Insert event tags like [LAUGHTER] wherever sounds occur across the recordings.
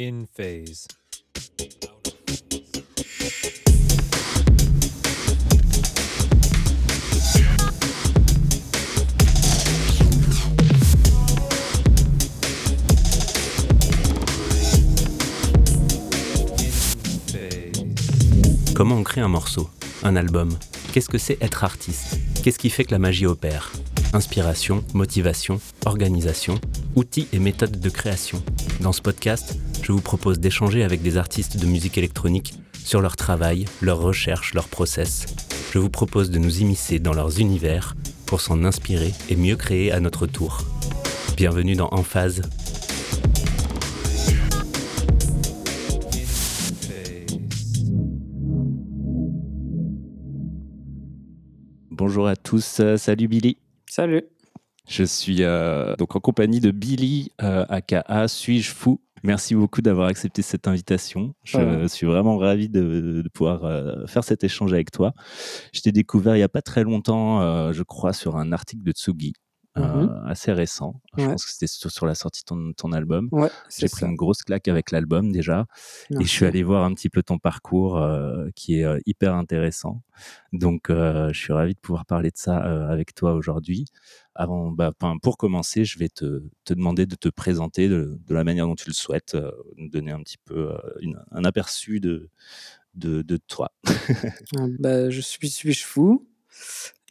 In phase. Comment on crée un morceau, un album? Qu'est-ce que c'est être artiste? Qu'est-ce qui fait que la magie opère? Inspiration, motivation, organisation, outils et méthodes de création. Dans ce podcast, je vous propose d'échanger avec des artistes de musique électronique sur leur travail, leurs recherches, leurs process. Je vous propose de nous immiscer dans leurs univers pour s'en inspirer et mieux créer à notre tour. Bienvenue dans En Phase, Bonjour à tous, euh, salut Billy. Salut. Je suis euh, donc en compagnie de Billy, euh, aka Suis-je fou? Merci beaucoup d'avoir accepté cette invitation. Je suis vraiment ravi de, de pouvoir euh, faire cet échange avec toi. Je t'ai découvert il n'y a pas très longtemps, euh, je crois, sur un article de Tsugi. Euh, Mhm. assez récent. Je Ouais. pense que c'était sur, sur la sortie de ton, ton album. Ouais, J'ai pris une grosse claque avec l'album déjà. Et je suis allé voir un petit peu ton parcours euh, qui est euh, hyper intéressant. Donc, euh, je suis ravi de pouvoir parler de ça euh, avec toi aujourd'hui. Avant, bah, pour commencer, je vais te, te demander de te présenter de, de la manière dont tu le souhaites, euh, nous donner un petit peu euh, une- un aperçu de, de, de toi. Ah, bah, je suis Suis-je fou?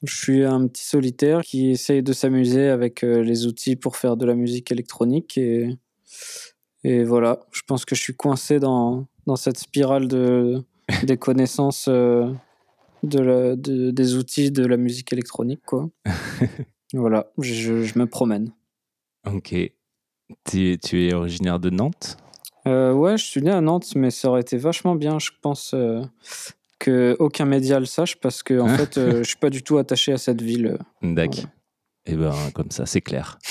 Je suis un petit solitaire qui essaye de s'amuser avec euh, les outils pour faire de la musique électronique. Et, et voilà, je pense que je suis coincé dans, dans cette spirale de, des [LAUGHS] connaissances euh, de la- de- des outils de la musique électronique. Quoi. [LAUGHS] voilà, je, je me promène. Ok. Tu, tu es originaire de Nantes? Euh, ouais, je suis né à Nantes, mais ça aurait été vachement bien, je pense, euh, que aucun média le sache, parce que en [LAUGHS] fait, euh, je suis pas du tout attaché à cette ville. D'accord. Voilà. Et ben comme ça, c'est clair. [LAUGHS]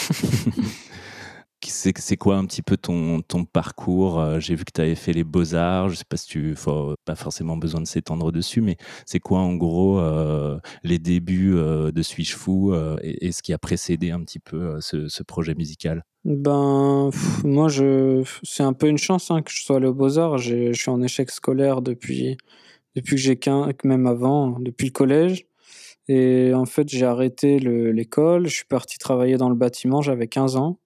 c'est quoi un petit peu ton, ton parcours Euh, J'ai vu que tu avais fait les beaux-arts. Je sais pas si tu faut pas forcément besoin de s'étendre dessus, mais c'est quoi en gros euh, les débuts euh, de Suis-je fou euh, et, et ce qui a précédé un petit peu euh, ce, ce projet musical? Ben, pff, moi, je, c'est un peu une chance hein, que je sois allé aux Beaux-Arts. Je suis en échec scolaire depuis, depuis que j'ai 15, même avant, depuis le collège. Et en fait, j'ai arrêté le- l'école. Je suis parti travailler dans le bâtiment. J'avais 15 ans.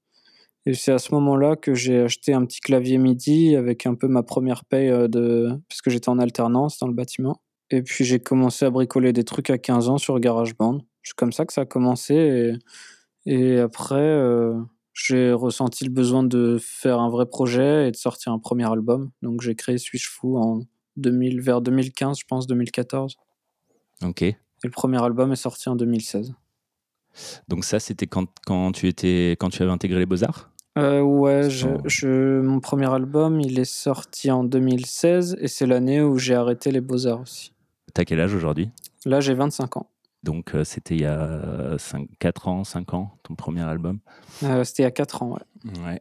Et c'est à ce moment-là que j'ai acheté un petit clavier MIDI avec un peu ma première paye euh, de, parce que j'étais en alternance dans le bâtiment. Et puis j'ai commencé à bricoler des trucs à 15 ans sur GarageBand. C'est comme ça que ça a commencé. Et, après, euh, j'ai ressenti le besoin de faire un vrai projet et de sortir un premier album. Donc j'ai créé Suis-je fou en 2000, vers 2015, je pense, 2014. Ok. Et le premier album est sorti en 2016. Donc ça, c'était quand, quand tu étais quand tu avais intégré les beaux-arts? Euh, ouais, je, je- mon premier album, il est sorti en 2016 et c'est l'année où j'ai arrêté les beaux-arts aussi. T'as quel âge aujourd'hui? Là, j'ai 25 ans. Donc euh, c'était il y a 5, 4 ans, 5 ans, ton premier album? Euh, C'était il y a 4 ans, ouais. Ouais.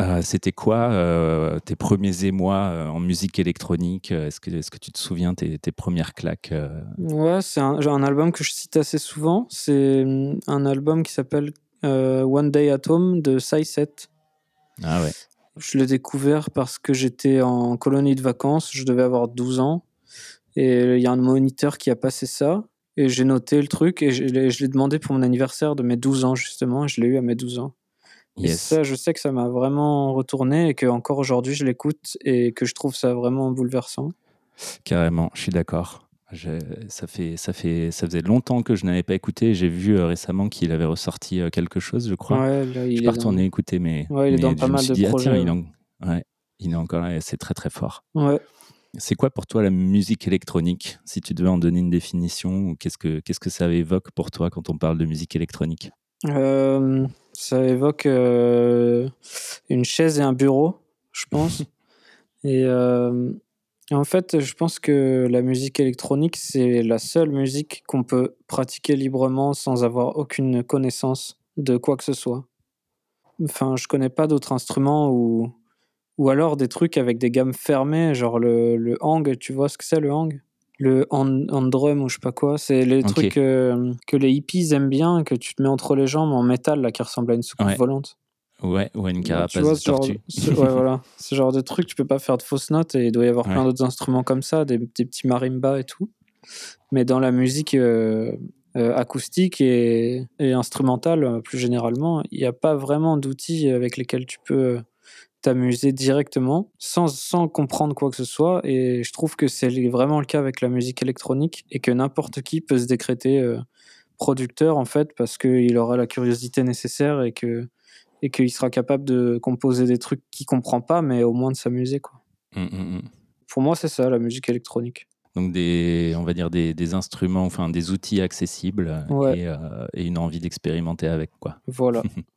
Euh, C'était quoi euh, tes premiers émois euh, en musique électronique? Est-ce que, est que tu te souviens tes, tes premières claques Ouais, c'est un, album que je cite assez souvent. C'est hum, un album qui s'appelle euh, One Day at Home de Sai7. Ah ouais. Je l'ai découvert parce que j'étais en colonie de vacances, je devais avoir 12 ans. Et il y a un moniteur qui a passé ça. Et j'ai noté le truc et je l'ai je l'ai demandé pour mon anniversaire de mes 12 ans, justement. Et je l'ai eu à mes 12 ans. Et ça, je sais que ça m'a vraiment retourné et que encore aujourd'hui, je l'écoute et que je trouve ça vraiment bouleversant. Carrément, je suis d'accord. Ça, fait, ça, fait, ça faisait longtemps que je n'avais pas écouté. J'ai vu euh, récemment qu'il avait ressorti euh, quelque chose, je crois. Ouais, là, je il suis pas dans- retourné écouter, mais, Ouais, il est mais dans pas mal de dit, ah, tiens, projets, il, en- ouais, il est encore là et c'est très très fort. Ouais. C'est quoi pour toi la musique électronique Si tu devais en donner une définition, qu'est-ce que, qu'est-ce que ça évoque pour toi quand on parle de musique électronique? Euh, ça évoque euh, une chaise et un bureau, je pense. [LAUGHS] et euh, en fait, je pense que la musique électronique, c'est la seule musique qu'on peut pratiquer librement sans avoir aucune connaissance de quoi que ce soit. Enfin, je connais pas d'autres instruments ou, ou alors des trucs avec des gammes fermées, genre le, le hang, tu vois ce que c'est le hang? Le hand, hand drum ou je sais pas quoi. C'est les trucs euh, que les hippies aiment bien, que tu te mets entre les jambes en métal, là, qui ressemble à une soucoupe Ouais. volante. Ouais, ou une carapace tu vois, de ce genre, tortue. ce, ouais, voilà. [LAUGHS] ce genre de truc, tu peux pas faire de fausses notes et il doit y avoir plein d'autres instruments comme ça, des, des petits marimbas et tout. Mais dans la musique euh, euh, acoustique et, et instrumentale, plus généralement, il n'y a pas vraiment d'outils avec lesquels tu peux t'amuser directement sans, sans comprendre quoi que ce soit. Et je trouve que c'est vraiment le cas avec la musique électronique et que n'importe qui peut se décréter euh, producteur en fait parce qu'il aura la curiosité nécessaire et que et qu'il sera capable de composer des trucs qu'il comprend pas, mais au moins de s'amuser quoi. Mm, mm, mm. Pour moi, c'est ça la musique électronique. Donc des, on va dire des, des instruments, enfin des outils accessibles Ouais. et, euh, et une envie d'expérimenter avec quoi. Voilà. [LAUGHS]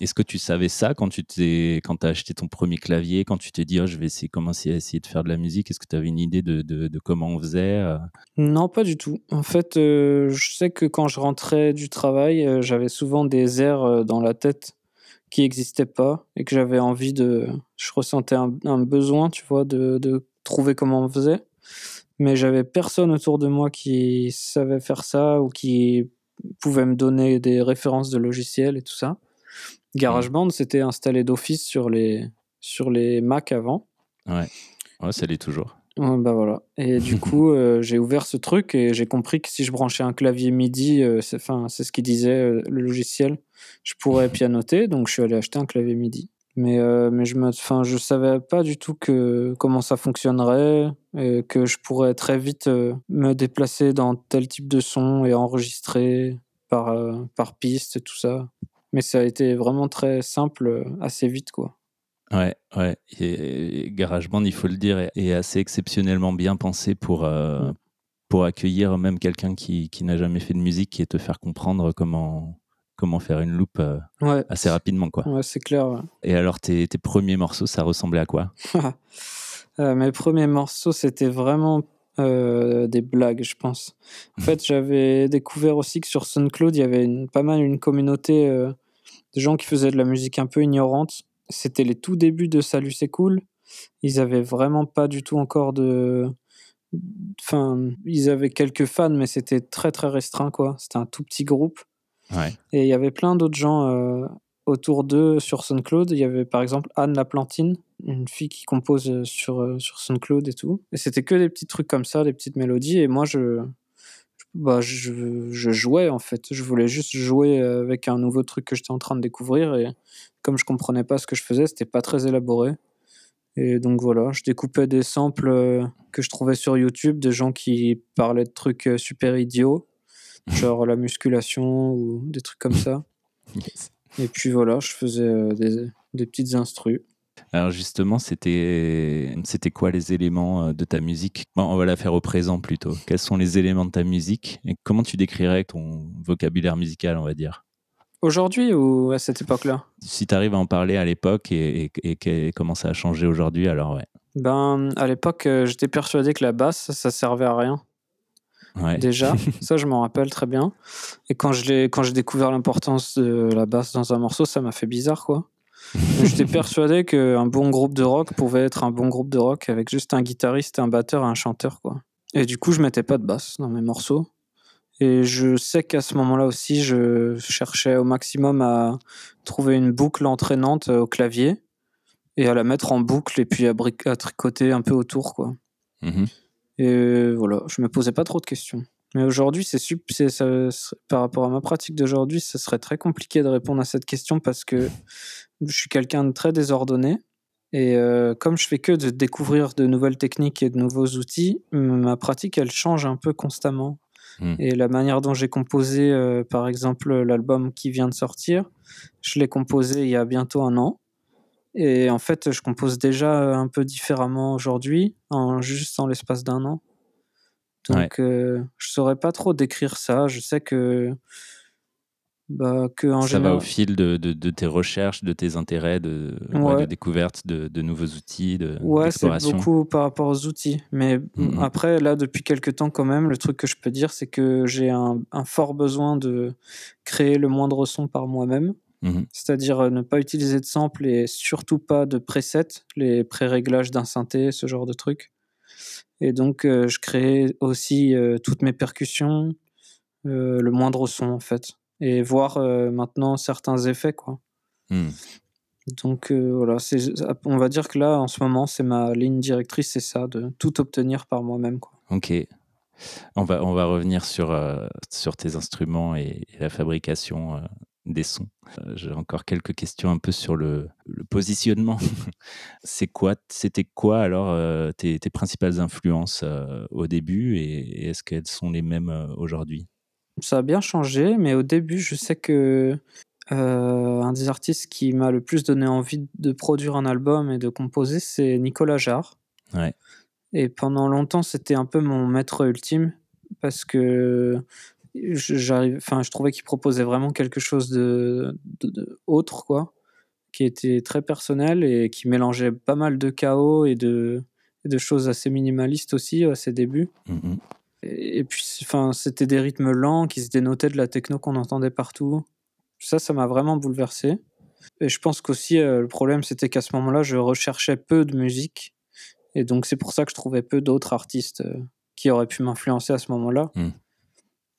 Est-ce que tu savais ça quand tu t'es, quand as acheté ton premier clavier, quand tu t'es dit oh, je vais essayer commencer à essayer de faire de la musique? Est-ce que tu avais une idée de, comment on faisait euh? Non, pas du tout. En fait, euh, je sais que quand je rentrais du travail, euh, j'avais souvent des airs dans la tête qui n'existaient pas et que j'avais envie de. Je ressentais un, un besoin, tu vois, de, de trouver comment on faisait. Mais j'avais personne autour de moi qui savait faire ça ou qui pouvait me donner des références de logiciels et tout ça. GarageBand, c'était installé d'office sur les, sur les Mac avant. Ouais, ouais, ça l'est toujours. Ouais, bah voilà. Et du [LAUGHS] coup, euh, j'ai ouvert ce truc et j'ai compris que si je branchais un clavier MIDI, euh, c'est ce qu'il disait euh, le logiciel, je pourrais pianoter. Donc je suis allé acheter un clavier MIDI. Mais, euh, mais je me, enfin, je savais pas du tout que, comment ça fonctionnerait, et que je pourrais très vite me déplacer dans tel type de son et enregistrer par, par piste et tout ça. Mais ça a été vraiment très simple, euh, assez vite, quoi. Ouais, ouais. Et, et GarageBand, il faut le dire, est, est assez exceptionnellement bien pensé pour, euh, pour accueillir même quelqu'un qui, qui n'a jamais fait de musique et te faire comprendre comment, comment faire une loupe euh, Ouais, assez rapidement. Quoi. ouais c'est clair. Et alors, tes, tes premiers morceaux, ça ressemblait à quoi? [LAUGHS] Euh, mes premiers morceaux, c'était vraiment euh, des blagues, je pense. En fait, j'avais découvert aussi que sur SoundCloud, il y avait une, pas mal une communauté euh, de gens qui faisaient de la musique un peu ignorante. C'était les tout débuts de Salut, c'est cool. Ils avaient vraiment pas du tout encore de. Enfin, ils avaient quelques fans, mais c'était très très restreint, quoi. C'était un tout petit groupe. Ouais. Et il y avait plein d'autres gens euh, autour d'eux sur SoundCloud. Il y avait par exemple Anne Laplantine, une fille qui compose euh, sur, euh, sur SoundCloud et tout. Et c'était que des petits trucs comme ça, des petites mélodies. Et moi, je, bah, je, je jouais en fait. Je voulais juste jouer avec un nouveau truc que j'étais en train de découvrir. Et comme je comprenais pas ce que je faisais, c'était pas très élaboré. Et donc voilà, je découpais des samples euh, que je trouvais sur YouTube, de gens qui parlaient de trucs euh, super idiots, [LAUGHS] genre la musculation ou des trucs comme ça. Yes. Et puis voilà, je faisais euh, des, des petites instrus. Alors justement, c'était c'était quoi les éléments euh, de ta musique? Bon, On va la faire au présent plutôt. Quels sont les éléments de ta musique? Et comment tu décrirais ton vocabulaire musical, on va dire? Aujourd'hui ou à cette époque-là? Si tu arrives à en parler à l'époque et, et- comment ça a changé aujourd'hui, alors ouais. Ben, à l'époque, euh, j'étais persuadé que la basse, ça servait à rien. Ouais. Déjà, [LAUGHS] ça, je m'en rappelle très bien. Et quand j'ai découvert l'importance de la basse dans un morceau, ça m'a fait bizarre, quoi. [LAUGHS] J'étais persuadé qu'un bon groupe de rock pouvait être un bon groupe de rock avec juste un guitariste, un batteur et un chanteur, quoi. Et du coup, je mettais pas de basse dans mes morceaux. Et je sais qu'à ce moment-là aussi, je cherchais au maximum à trouver une boucle entraînante euh, au clavier et à la mettre en boucle et puis à, tricoter un peu autour, quoi. Mhm. Et voilà, je me posais pas trop de questions. Mais aujourd'hui, c'est par rapport à ma pratique d'aujourd'hui, ce serait très compliqué de répondre à cette question parce que je suis quelqu'un de très désordonné. Et euh, comme je fais que de découvrir de nouvelles techniques et de nouveaux outils, ma pratique, elle change un peu constamment. Mm. Et la manière dont j'ai composé, euh, par exemple, l'album qui vient de sortir, je l'ai composé il y a bientôt un an. Et en fait, je compose déjà un peu différemment aujourd'hui, en, juste en l'espace d'un an. Donc, euh, je saurais pas trop décrire ça. Je sais que, bah, que en ça général, va au fil de, de- de tes recherches, de tes intérêts, de, ouais, Ouais. de découvertes, de, nouveaux outils, de- Ouais, c'est beaucoup par rapport aux outils. Mais Mhm. après, là, depuis quelques temps, quand même, le truc que je peux dire, c'est que j'ai un, un fort besoin de créer le moindre son par moi-même. Mhm. C'est-à-dire euh, ne pas utiliser de samples et surtout pas de presets, les pré-réglages d'un synthé, ce genre de trucs. Et donc, euh, je crée aussi euh, toutes mes percussions, euh, le moindre son, en fait. Et voir maintenant certains effets, quoi. Mhm. Donc voilà, on va dire que là, en ce moment, c'est ma ligne directrice, c'est ça, de tout obtenir par moi-même. Ok. On va, on va revenir sur, sur tes instruments et, la fabrication des sons. J'ai encore quelques questions un peu sur le, positionnement. [LAUGHS] c'est quoi, c'était quoi alors tes, tes, principales influences au début et, est-ce qu'elles sont les mêmes aujourd'hui? Ça a bien changé, mais au début, je sais que un des artistes qui m'a le plus donné envie de produire un album et de composer, c'est Nicolas Jarre. Ouais. Et pendant longtemps, c'était un peu mon maître ultime parce que j'arrive, enfin, je trouvais qu'il proposait vraiment quelque chose de, autre, quoi, qui était très personnel et qui mélangeait pas mal de chaos et de, de choses assez minimalistes aussi à ses débuts. Mm-hmm. Et, puis, enfin, c'était des rythmes lents qui se dénotaient de la techno qu'on entendait partout. Ça, ça m'a vraiment bouleversé. Et je pense qu'aussi, euh, le problème, c'était qu'à ce moment-là, je recherchais peu de musique. Et donc, c'est pour ça que je trouvais peu d'autres artistes euh, qui auraient pu m'influencer à ce moment-là. Mm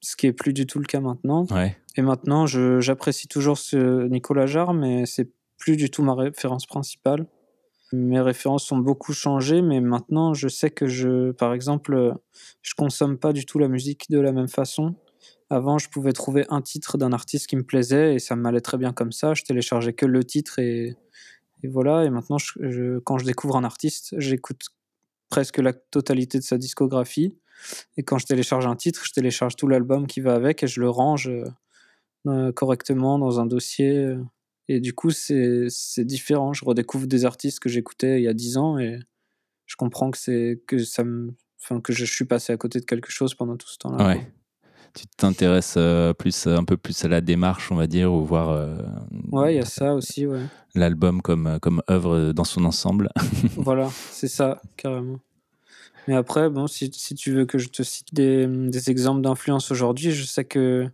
ce qui est plus du tout le cas maintenant. Ouais. Et maintenant, j'apprécie toujours ce Nicolas Jarre, mais c'est plus du tout ma référence principale. Mes références ont beaucoup changé, mais maintenant, je sais que je, par exemple, je consomme pas du tout la musique de la même façon. Avant, je pouvais trouver un titre d'un artiste qui me plaisait et ça m'allait très bien comme ça. Je téléchargeais que le titre et, et voilà. Et maintenant, je, quand je découvre un artiste, j'écoute presque la totalité de sa discographie. Et quand je télécharge un titre, je télécharge tout l'album qui va avec et je le range euh, euh, correctement dans un dossier. Euh. Et du coup, c'est différent. Je redécouvre des artistes que j'écoutais il y a 10 ans et je comprends que, que, ça me, que je suis passé à côté de quelque chose pendant tout ce temps-là. Tu t'intéresses plus, un peu plus à la démarche, on va dire, ou voir. ouais, il y a ça aussi, ouais. L'album comme, comme œuvre dans son ensemble. [LAUGHS] voilà, c'est ça, carrément. Mais après, bon, si, si, tu veux que je te cite des, des exemples d'influence aujourd'hui, je sais que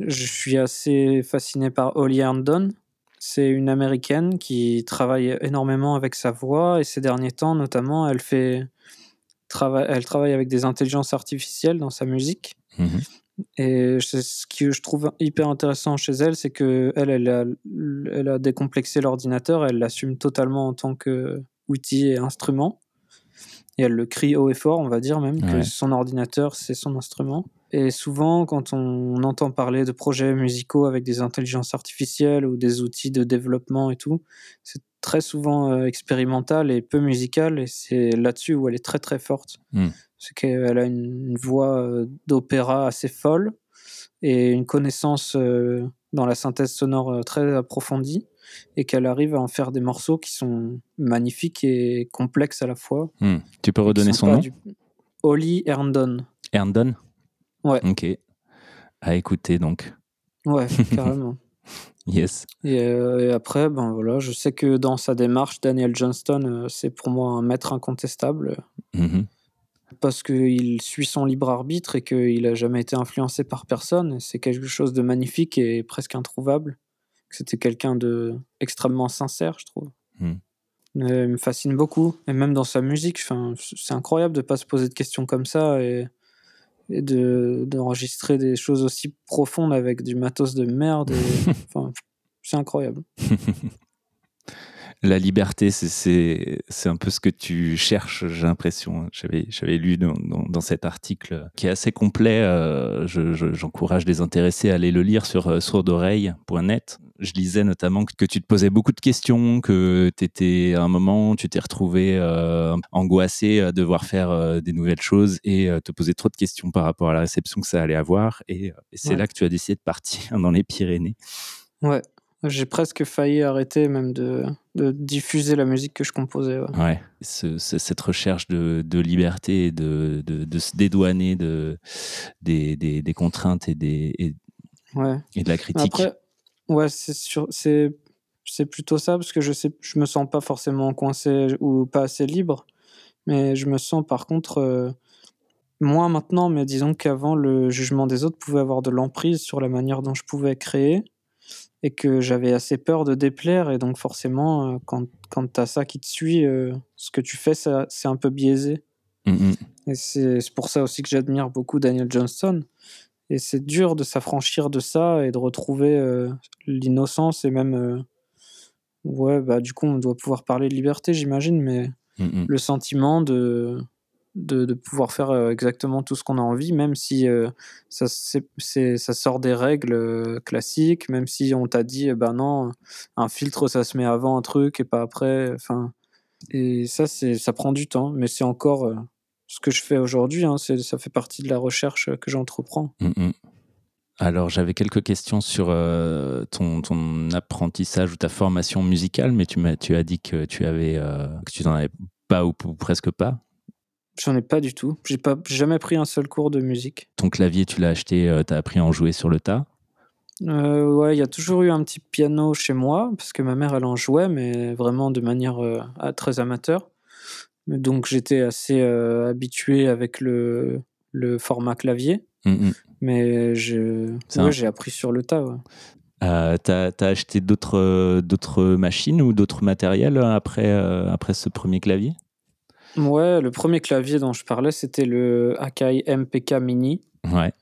je suis assez fasciné par Holly Herndon. C'est une américaine qui travaille énormément avec sa voix et ces derniers temps, notamment, elle fait elle travaille avec des intelligences artificielles dans sa musique. Mm-hmm. Et ce que je trouve hyper intéressant chez elle, c'est que elle, elle a, elle a décomplexé l'ordinateur, elle l'assume totalement en tant qu'outil et instrument et elle le crie haut et fort, on va dire même, que son ordinateur, c'est son instrument. Et souvent, quand on entend parler de projets musicaux avec des intelligences artificielles ou des outils de développement et tout, c'est très souvent euh, expérimental et peu musical, et c'est là-dessus où elle est très très forte. Hmm. C'est qu'elle a une, voix euh, d'opéra assez folle et une connaissance euh, dans la synthèse sonore très approfondie et qu'elle arrive à en faire des morceaux qui sont magnifiques et complexes à la fois. Hmm. Tu peux redonner son nom Holly Herndon. Herndon Ouais. Ok. À écouter donc. Ouais, [LAUGHS] carrément. yes. Euh, et, après, ben voilà, je sais que dans sa démarche, Daniel Johnston, euh, c'est pour moi un maître incontestable. Mm-hmm. Parce qu'il suit son libre arbitre et qu'il n'a jamais été influencé par personne. C'est quelque chose de magnifique et presque introuvable c'était quelqu'un de extrêmement sincère, je trouve. Hmm. il me fascine beaucoup, et même dans sa musique, c'est incroyable de pas se poser de questions comme ça et, et de d'enregistrer des choses aussi profondes avec du matos de merde. [LAUGHS] c'est incroyable. [LAUGHS] la liberté, c'est un peu ce que tu cherches, j'ai l'impression. J'avais lu dans, dans, cet article qui est assez complet. Euh, j'encourage les intéressés à aller le lire sur euh, sourdoreille.net. Je lisais notamment que, tu te posais beaucoup de questions, que tu étais à un moment, tu t'es retrouvé euh, angoissé à devoir faire des nouvelles choses et te poser trop de questions par rapport à la réception que ça allait avoir. Et, c'est là que tu as décidé de partir [LAUGHS] dans les Pyrénées. Ouais, j'ai presque failli arrêter même de, de, diffuser la musique que je composais. Ouais, cette recherche de, de liberté de, de, se dédouaner de, des, des, des contraintes et, des, et, ouais. et de la critique. Après, ouais, c'est c'est plutôt ça parce que je sais je me sens pas forcément coincé ou pas assez libre mais je me sens par contre euh, moins maintenant mais disons qu'avant le jugement des autres pouvait avoir de l'emprise sur la manière dont je pouvais créer et que j'avais assez peur de déplaire. Et donc forcément euh, quand, quand tu as ça qui te suit euh, ce que tu fais c'est un peu biaisé. Mmh et c'est pour ça aussi que j'admire beaucoup Daniel Johnston. Et c'est dur de s'affranchir de ça et de retrouver euh, l'innocence et même ouais, bah, du coup, on doit pouvoir parler de liberté, j'imagine, mais Mmh mh. le sentiment de de pouvoir faire, heu, exactement tout ce qu'on a envie, même si, heu, ça sort des règles, heu, classiques, même si on t'a dit: «Ben non, un filtre, ça se met avant un truc et pas après», enfin et ça, ça prend du temps, mais c'est encore, ce que je fais aujourd'hui, hein, ça fait partie de la recherche, que j'entreprends. Mmh mh. Alors, j'avais quelques questions sur, ton apprentissage ou ta formation musicale, mais tu as dit que tu n'en avais pas ou presque pas. J'en ai pas du tout. J'ai pas jamais pris un seul cours de musique. Ton clavier, tu l'as acheté, heu, tu as appris à en jouer sur le tas? Heu, ouais, il y a toujours eu un petit piano chez moi parce que ma mère, elle en jouait, mais vraiment de manière, heu, a très amateur. Donc j'étais assez, heu, habitué avec le le format clavier, Mmh mh. mais ouais, j'ai appris sur le tas, ouais. Tu as acheté d'autres, machines ou d'autres matériels, après, ce 1er clavier? Ouais, le 1er clavier dont je parlais, c'était le Akai MPK Mini. Ouais.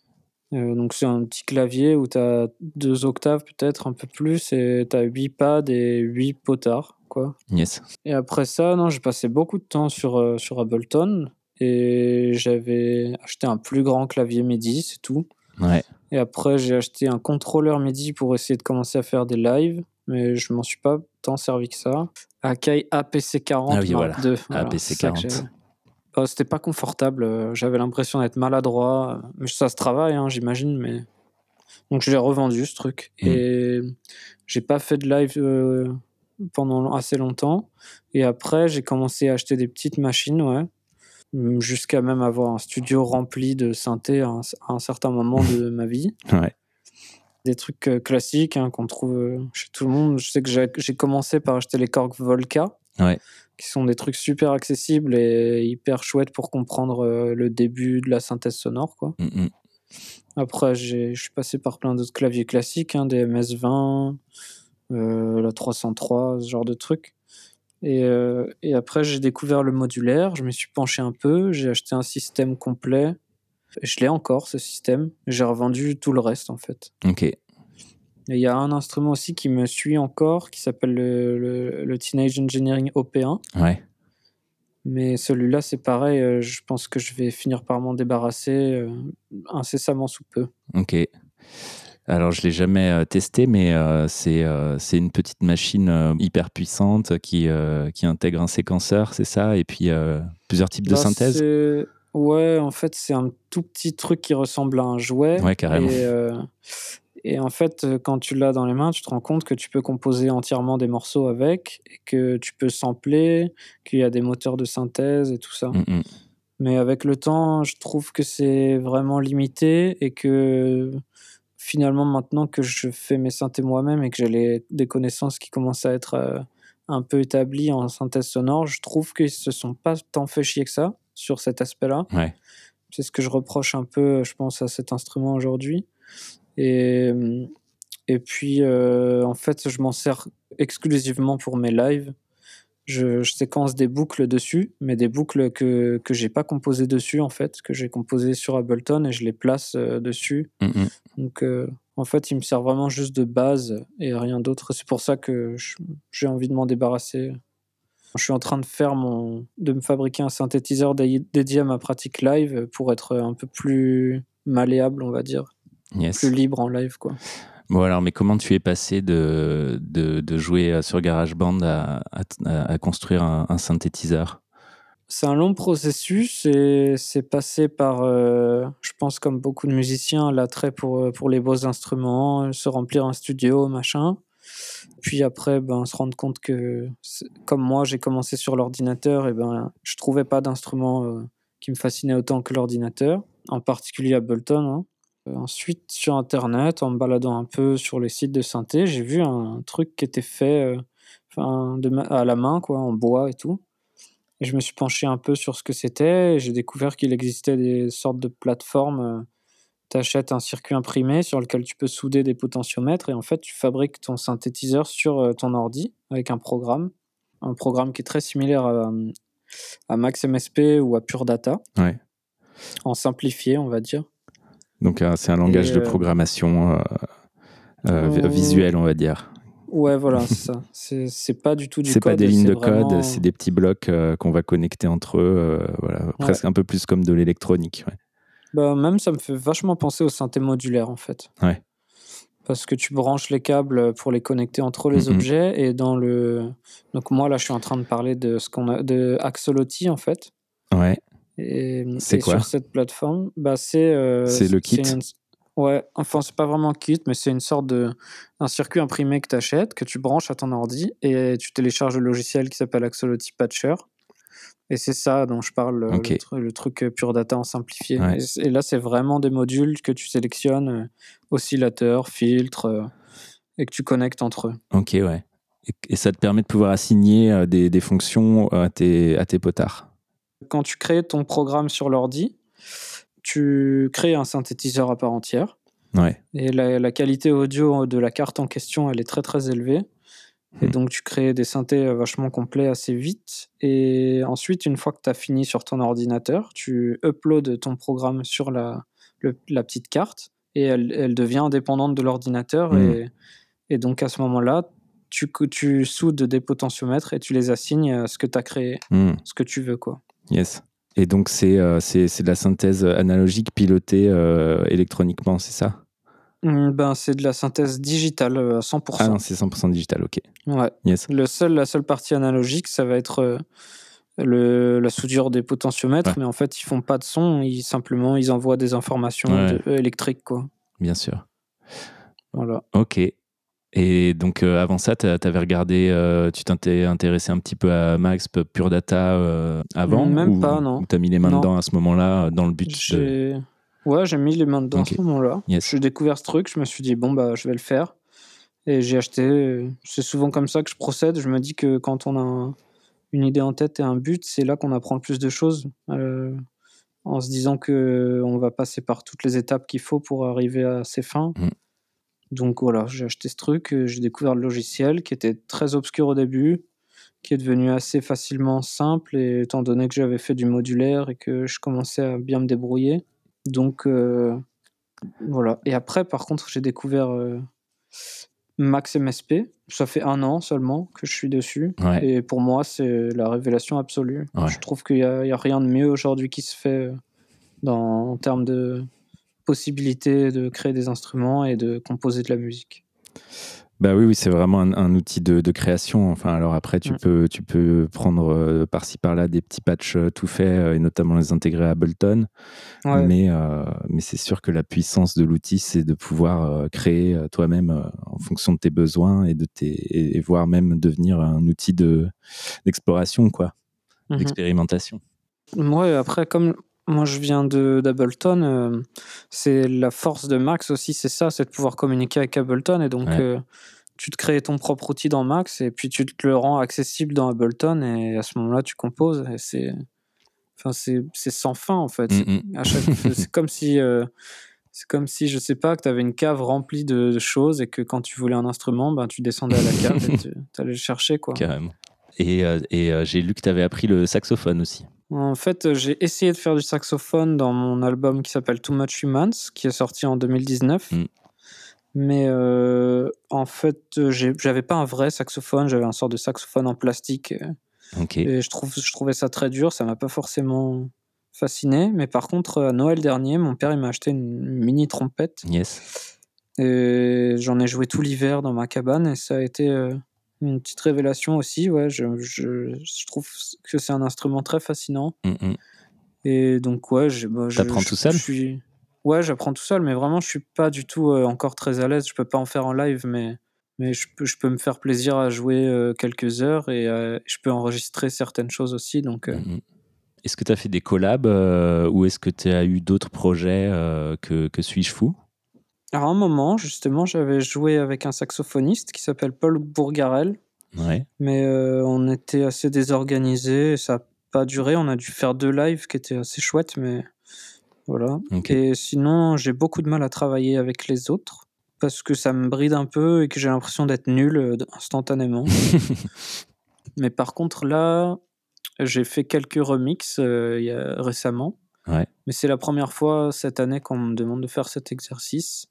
Heu, donc c'est un petit clavier où tu as 2 octaves, peut-être un peu plus et tu as 8 pads et 8 potards, quoi. Yes. Et après ça, non, j'ai passé beaucoup de temps sur, heu, sur Ableton et j'avais acheté un plus grand clavier MIDI, c'est tout. Ouais. Et après, j'ai acheté un contrôleur MIDI pour essayer de commencer à faire des lives, mais je m'en suis pas tant servi que ça. Akai APC40 Ah oui, voilà, voilà, c'est ça que APC40. j'avais. Bah, c'était pas confortable, heu, j'avais l'impression d'être maladroit, heu, mais ça se travaille, hein, j'imagine, mais donc je l'ai revendu ce truc Mmh. et j'ai pas fait de live, heu, pendant assez longtemps et après j'ai commencé à acheter des petites machines, ouais, jusqu'à même avoir un studio rempli de synthés à un à un certain moment de ma vie. [LAUGHS] Ouais. Des trucs, heu, classiques, hein, qu'on trouve, heu, chez tout le monde. Je sais que j'ai commencé par acheter les Korg Volca Ouais. qui sont des trucs super accessibles et hyper chouettes pour comprendre, heu, le début de la synthèse sonore, quoi. Mmh mh. Après j'ai je suis passé par plein d'autres claviers classiques, hein, des MS-20, heu, la 303, ce genre de trucs et après j'ai découvert le modulaire, je me suis penché un peu, j'ai acheté un système complet et je l'ai encore ce système. J'ai revendu tout le reste, en fait. OK. Il y a un instrument aussi qui me suit encore, qui s'appelle le le le Teenage Engineering OP1 Ouais. mais celui-là, c'est pareil, heu, je pense que je vais finir par m'en débarrasser, heu, incessamment sous peu. OK. Alors je l'ai jamais, heu, testé, mais heu, c'est, une petite machine, hyper puissante qui, qui intègre un séquenceur, c'est ça? Et puis, plusieurs types de synthèse? c'est ouais, en fait, c'est un tout petit truc qui ressemble à un jouet Ouais, carrément. et et en fait, heu, quand tu l'as dans les mains, tu te rends compte que tu peux composer entièrement des morceaux avec et que tu peux sampler, qu'il y a des moteurs de synthèse et tout ça. Mmh mh. Mais avec le temps, je trouve que c'est vraiment limité et que finalement, maintenant que je fais mes synthés moi-même et que j'ai des connaissances qui commencent à être, heu, un peu établies en synthèse sonore, je trouve qu'ils se sont pas tant fait chier que ça, sur cet aspect-là. Ouais. C'est ce que je reproche un peu, je pense, à cet instrument aujourd'hui et et puis, heu, en fait, je m'en sers exclusivement pour mes lives. Je je séquence des boucles dessus, mais des boucles que que j'ai pas composées dessus, en fait, que j'ai composées sur Ableton et je les place, heu, dessus. Mmh mh. Donc heu, en fait, il me sert vraiment juste de base et rien d'autre. C'est pour ça que j'ai envie de m'en débarrasser. Je suis en train de faire mon de me fabriquer un synthétiseur dédié à ma pratique live pour être, un peu plus malléable, on va dire. Yes. Plus libre en live, quoi. Bon alors, mais comment tu es passé de de jouer, heu, sur GarageBand à à à construire un synthétiseur? C'est un long processus et c'est passé par, heu, je pense comme beaucoup de musiciens, l'attrait pour, heu, pour les beaux instruments, se remplir un studio, machin. Puis après, ben, se rendre compte que comme moi, j'ai commencé sur l'ordinateur et ben, je trouvais pas d'instrument, qui me fascinait autant que l'ordinateur, en particulier Ableton, hein. Heu, ensuite, sur internet, en me baladant un peu sur les sites de synthé, j'ai vu un truc qui était fait, heu, enfin, de à la main, quoi, en bois et tout et je me suis penché un peu sur ce que c'était et j'ai découvert qu'il existait des sortes de plateformes, heu, tu achètes un circuit imprimé sur lequel tu peux souder des potentiomètres et en fait, tu fabriques ton synthétiseur sur, ton ordi avec un programme. Un programme qui est très similaire à, à Max MSP ou à Pure Data Ouais. en simplifié, on va dire. Donc heu, c'est un langage de heu programmation, vi Heu visuel, on va dire. Ouais, voilà, c'est ça. [LAUGHS] C'est c'est pas du tout du C'est code. pas des lignes c'est de code, c'est des petits blocs euh, qu'on va connecter entre eux, euh, voilà, presque un peu plus comme de l'électronique. ouais. Bah, même, ça me fait vachement penser au synthé modulaire, en fait. Ouais. Parce que tu branches les câbles pour les connecter entre les Mhm. objets et dans le. Donc, moi, là, je suis en train de parler de ce qu'on a. de Axolotl, en fait. Ouais, C'est et quoi? sur cette plateforme, bah, c'est. euh, C'est le kit? une- Ouais, enfin, c'est pas vraiment un kit, mais c'est une sorte de. un circuit imprimé que tu achètes, que tu branches à ton ordi et tu télécharges le logiciel qui s'appelle Axolotl Patcher. Et c'est ça dont je parle, le, Ok. le tru- le truc euh, pure data en simplifié. Ouais. Et, là, c'est vraiment des modules que tu sélectionnes, euh, oscillateurs, filtres, euh, et que tu connectes entre eux. ok, ouais. Et, et ça te permet de pouvoir assigner euh, des, des fonctions à tes, à tes potards? Quand tu crées ton programme sur l'ordi, tu crées un synthétiseur à part entière. Ouais, Et la, la qualité audio de la carte en question, elle est très très élevée. Et Hmm. donc tu crées des synthés vachement complets assez vite. Et ensuite, une fois que tu as fini sur ton ordinateur, tu uploads ton programme sur la, le- la petite carte et elle, elle devient indépendante de l'ordinateur. Hmm. Et, et donc à ce moment-là, tu soudes des potentiomètres et tu les assignes à ce que tu as créé, Hmm, ce que tu veux. quoi. Yes. Et donc, c'est euh, de la synthèse analogique pilotée euh, électroniquement, c'est ça? Hum, Ben, c'est de la synthèse digitale euh, à 100%. Ah non, c'est 100% digital, ok. ouais. Yes. Le seul, la seule partie analogique, ça va être euh, le, la soudure des potentiomètres, Ouais. mais en fait, ils font pas de son, ils simplement ils envoient des informations Ouais. de- électriques, quoi. Bien sûr. Voilà. Ok. Et donc, euh, avant ça, tu avais regardé, euh, tu t'étais intéressé un petit peu à Max, Pure Data euh, avant Même ou, pas, non. Ou t'as mis les mains Non. dedans à ce moment-là, euh, dans le but de. Ouais, j'ai mis les mains dedans à ce moment-là. Yes. J'ai découvert ce truc, je me suis dit bon bah je vais le faire, et j'ai acheté. C'est souvent comme ça que je procède. Je me dis que quand on a un- une idée en tête et un but, c'est là qu'on apprend le plus de choses. euh, en se disant que on va passer par toutes les étapes qu'il faut pour arriver à ses fins. Mm. Donc voilà, j'ai acheté ce truc, euh, j'ai découvert le logiciel qui était très obscur au début, qui est devenu assez facilement simple, et étant donné que j'avais fait du modulaire et que je commençais à bien me débrouiller. Donc euh, voilà. Et après, par contre, j'ai découvert euh, Max MSP. Ça fait un an seulement que je suis dessus. Ouais. Et pour moi, c'est la révélation absolue. Ouais. Je trouve qu'il n'y a, rien de mieux aujourd'hui qui se fait euh, dans, en termes de possibilité de créer des instruments et de composer de la musique. Bah oui, oui, c'est vraiment un, un outil de, de création. Enfin, alors après, tu peux, tu peux prendre euh, par-ci par-là des petits patchs euh, tout faits euh, et notamment les intégrer à Ableton. Ouais. Mais, mais c'est sûr que la puissance de l'outil, c'est de pouvoir créer toi-même en fonction de tes besoins et de tes et, et voire même devenir un outil de d'exploration, quoi, Mhm. d'expérimentation. Ouais, après, comme moi je viens de d'Ableton, euh, c'est la force de Max aussi, c'est ça, c'est de pouvoir communiquer avec Ableton. Et donc, Ouais. euh, tu te crées ton propre outil dans Max et puis tu te le rends accessible dans Ableton. Et à ce moment-là, tu composes. Et c'est. Enfin, c'est c'est sans fin en fait. Mm, mm. À chaque... c'est [LAUGHS] comme si. euh, C'est comme si, je sais pas, que tu avais une cave remplie de, de choses et que quand tu voulais un instrument, ben, tu descendais à la cave et tu [LAUGHS] allais le chercher. Quoi. Carrément. Et, euh, et euh, j'ai lu que tu avais appris le saxophone aussi. En fait, euh, j'ai essayé de faire du saxophone dans mon album qui s'appelle Too Much Humans, qui est sorti en 2019. Mm. Mais euh, en fait, euh, j'avais pas un vrai saxophone, j'avais un sort de saxophone en plastique. Et je, trouve, je trouvais ça très dur, ça m'a pas forcément fasciné. Mais par contre, à Noël dernier, mon père il m'a acheté une mini trompette. Yes. Et j'en ai joué tout l'hiver dans ma cabane et ça a été euh, une petite révélation aussi. Ouais, je, je, je trouve que c'est un instrument très fascinant. Mm, mm. Et donc, ouais, bah, je- T'apprends je- tout seul? suis... Ouais, j'apprends tout seul, mais vraiment, je suis pas du tout euh, encore très à l'aise. Je peux pas en faire en live, mais, mais je, peux, je peux me faire plaisir à jouer euh, quelques heures et euh, je peux enregistrer certaines choses aussi. Donc, Mm. Est-ce que tu as fait des collabs ou est-ce que tu as eu d'autres projets que, que Suis-je fou? À un moment, justement, j'avais joué avec un saxophoniste qui s'appelle Paul Bourgarel, Ouais. mais euh, on était assez désorganisés. et Ça n'a pas duré. On a dû faire deux lives qui étaient assez chouettes, mais voilà. Et sinon, j'ai beaucoup de mal à travailler avec les autres parce que ça me bride un peu et que j'ai l'impression d'être nul euh, instantanément. [LAUGHS] Mais par contre, là, j'ai fait quelques remixes euh, il y a- récemment. Ouais. Mais c'est la première fois cette année qu'on me demande de faire cet exercice.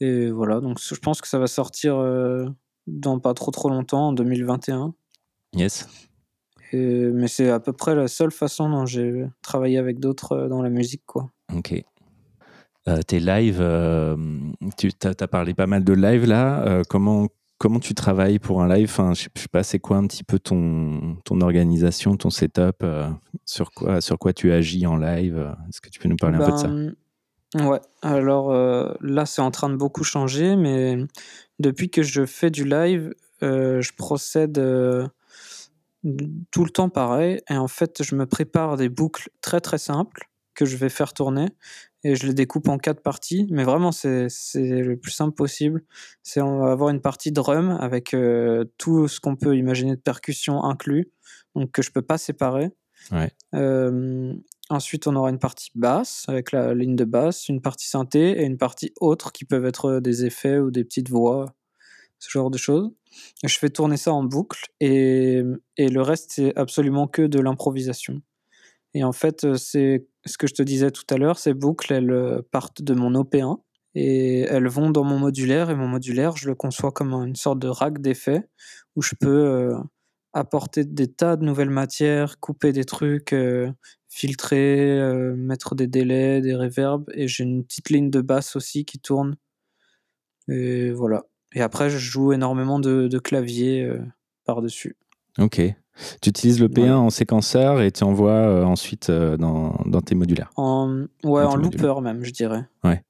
Et voilà, donc je pense que ça va sortir euh, dans pas trop trop longtemps, en 2021. Yes. Et- mais c'est à peu près la seule façon dont j'ai travaillé avec d'autres euh, dans la musique, quoi. Ok. Euh, tes lives, euh, tu as, parlé pas mal de live là. Euh, comment, comment tu travailles pour un live? Enfin, Je je sais pas, c'est quoi un petit peu ton, ton organisation, ton setup sur, quoi, sur quoi tu agis en live? Est-ce que tu peux nous parler un peu de ça? Ben, Ouais, alors euh, là, c'est en train de beaucoup changer, mais depuis que je fais du live, euh, je procède euh, tout le temps pareil. Et en fait, je me prépare des boucles très très simples que je vais faire tourner et je les découpe en quatre parties. Mais vraiment, c'est c'est le plus simple possible. C'est on va avoir une partie drum avec tout ce qu'on peut imaginer de percussion inclus, donc que je peux pas séparer. Ouais. Ensuite, on aura une partie basse avec la ligne de basse, une partie synthé et une partie autre qui peuvent être des effets ou des petites voix, ce genre de choses. Je fais tourner ça en boucle et, et le reste, c'est absolument que de l'improvisation. Et en fait, c'est ce que je te disais tout à l'heure, ces boucles, elles euh, partent de mon OP1 et elles vont dans mon modulaire et mon modulaire, je le conçois comme une sorte de rack d'effets où je peux euh, apporter des tas de nouvelles matières, couper des trucs, euh, filtrer, euh, mettre des délais, des reverbs, et j'ai une petite ligne de basse aussi qui tourne. Et voilà. Et après, je joue énormément de, de clavier euh, par-dessus. Ok. Tu utilises le P1 Voilà. en séquenceur et tu envoies euh, ensuite dans, dans tes modulaires. En, ouais, Dans en looper même, je dirais. Ouais.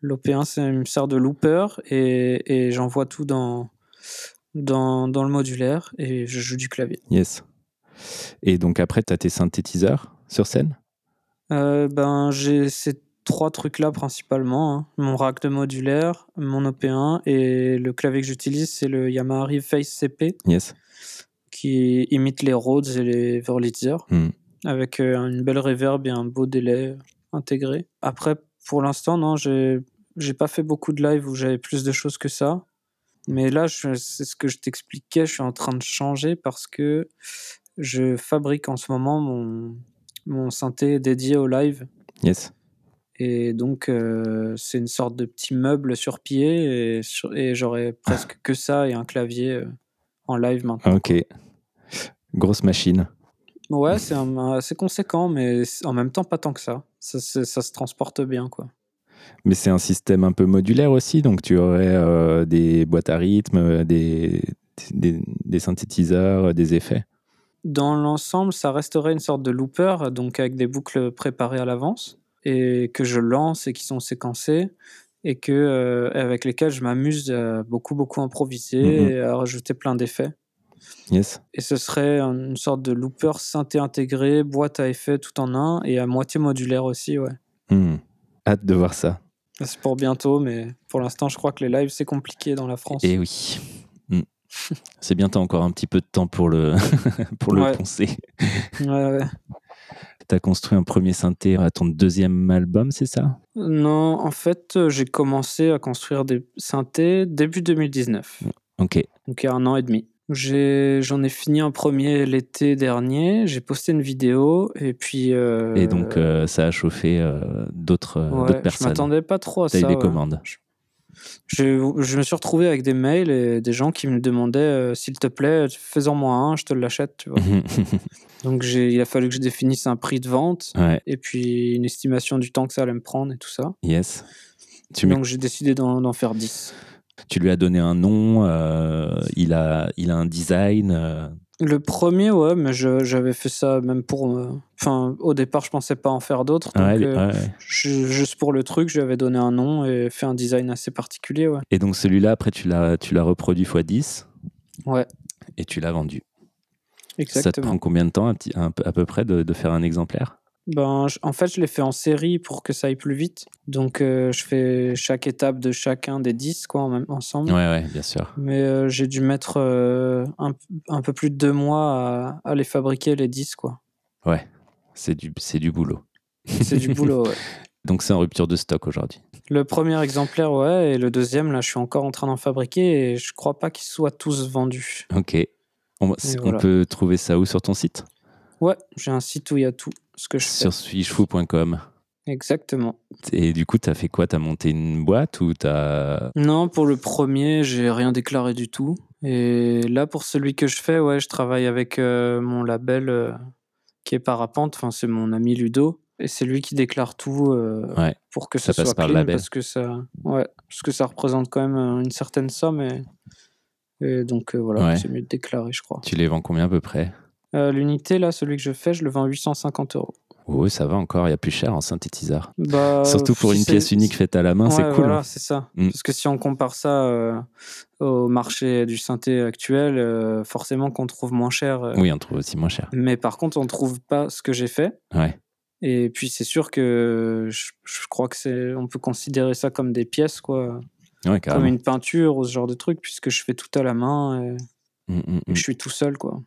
L'OP1, c'est une sert de looper, et, et j'envoie tout dans, dans, dans le modulaire, et je joue du clavier. Yes. Et donc après, tu as tes synthétiseurs sur scène Euh, ben, j'ai ces trois trucs-là principalement. hein. Mon rack de modulaire, mon OP1 et le clavier que j'utilise, c'est le Yamaha Face CP Yes. qui imite les Rhodes et les Wurlitzer Hmm. avec euh, une belle reverb et un beau délai intégré. Après, pour l'instant, non, j'ai j'ai pas fait beaucoup de live où j'avais plus de choses que ça. Mais là, je- c'est ce que je t'expliquais, je suis en train de changer parce que je fabrique en ce moment mon, mon synthé dédié au live. Yes. Et donc, euh, c'est une sorte de petit meuble sur pied et, sur- et j'aurai presque que ça et un clavier euh, en live maintenant. Ok. Grosse machine. Ouais, c'est assez conséquent, mais en même temps, pas tant que ça. Ça, se transporte bien, quoi. Mais c'est un système un peu modulaire aussi, donc tu aurais euh, des boîtes à rythme, des, des, des synthétiseurs, des effets. Dans l'ensemble, ça resterait une sorte de looper, donc avec des boucles préparées à l'avance et que je lance et qui sont séquencées et que euh, avec lesquelles je m'amuse à beaucoup beaucoup improviser Mhm. et à rajouter plein d'effets. Yes. Et ce serait une sorte de looper synthé intégré, boîte à effets tout en un et à moitié modulaire aussi, ouais. Hmm. Hâte de voir ça. C'est pour bientôt, mais pour l'instant, je crois que les lives c'est compliqué dans la France. Et oui. C'est bien, t'as encore un petit peu de temps pour le, [LAUGHS] pour le Ouais. poncer. Ouais, ouais. T'as construit un premier synthé à ton deuxième album, c'est ça? Non, en fait, euh, j'ai commencé à construire des synthés début 2019, Ok. donc il y a un an et demi. J'en ai, fini un premier l'été dernier, j'ai posté une vidéo et puis. euh, Et donc, euh, ça a chauffé euh, d'autres ouais, d'autres je personnes. m'attendais pas trop à T'as ça. eu des ouais. commandes. Je, je me suis retrouvé avec des mails et des gens qui me demandaient euh, s'il te plaît, fais-en-moi un, je te l'achète. Tu vois. [LAUGHS] Donc il a fallu que je définisse un prix de vente ouais, et puis une estimation du temps que ça allait me prendre et tout ça. yes. Tu, Donc j'ai décidé d'en d'en faire 10. tu lui as donné un nom, euh, il, a, il a un design. euh, Le premier, ouais, mais j'avais fait ça même pour. euh, Enfin, au départ, je pensais pas en faire d'autres. Donc, ouais, euh, ouais. juste pour le truc, j'avais donné un nom et fait un design assez particulier, ouais. Et donc, celui-là, après, tu l'as tu l'as reproduit x 10 Ouais, et tu l'as vendu. Ça te exactement. prend combien de temps, peu- à peu près, de, de faire un exemplaire? Ben, je- en fait, je l'ai fait en série pour que ça aille plus vite. Donc, euh, je fais chaque étape de chacun des 10, quoi, en même, ensemble. Ouais, ouais, bien sûr. Mais euh, j'ai dû mettre euh, un, un peu plus de deux mois à, à les fabriquer, les 10, quoi. Ouais, c'est du, c'est du boulot. C'est du boulot, ouais. [LAUGHS] Donc, c'est en rupture de stock aujourd'hui. Le premier exemplaire, ouais, et le deuxième, là, je suis encore en train d'en fabriquer et je crois pas qu'ils soient tous vendus. Ok. On, on voilà. peut trouver ça où sur ton site? Ouais, j'ai un site où il y a tout ce que je fais. Sur swishfou.com. Exactement. Et du coup, tu as fait quoi? Tu as monté une boîte ou tu as. Non, pour le premier, j'ai rien déclaré du tout. Et là, pour celui que je fais, ouais, je travaille avec euh, mon label euh, qui est Parapente. Enfin, c'est mon ami Ludo. Et c'est lui qui déclare tout euh, Ouais. pour que Ça passe soit par le label. parce que ça, ouais, parce que ça représente quand même une certaine somme. Et, et donc, voilà, Ouais. c'est mieux de déclarer, je crois. Tu les vends combien à peu près? Euh, L'unité, là, celui que je fais, je le vends 850 euros. Oui, ça va encore, il y a plus cher en synthétiseur. Bah, Surtout pour une pièce unique faite à la main, c'est cool. Voilà, hein. c'est ça. Mm. Parce que si on compare ça euh, au marché du synthé actuel, euh, forcément qu'on trouve moins cher. euh. Oui, on trouve aussi moins cher. Mais par contre, on trouve pas ce que j'ai fait. Ouais. Et puis c'est sûr que je, je crois que c'est, on peut considérer ça comme des pièces, quoi, Ouais, comme une peinture ou ce genre de truc, puisque je fais tout à la main et, Mm, mm, mm. je suis tout seul, quoi.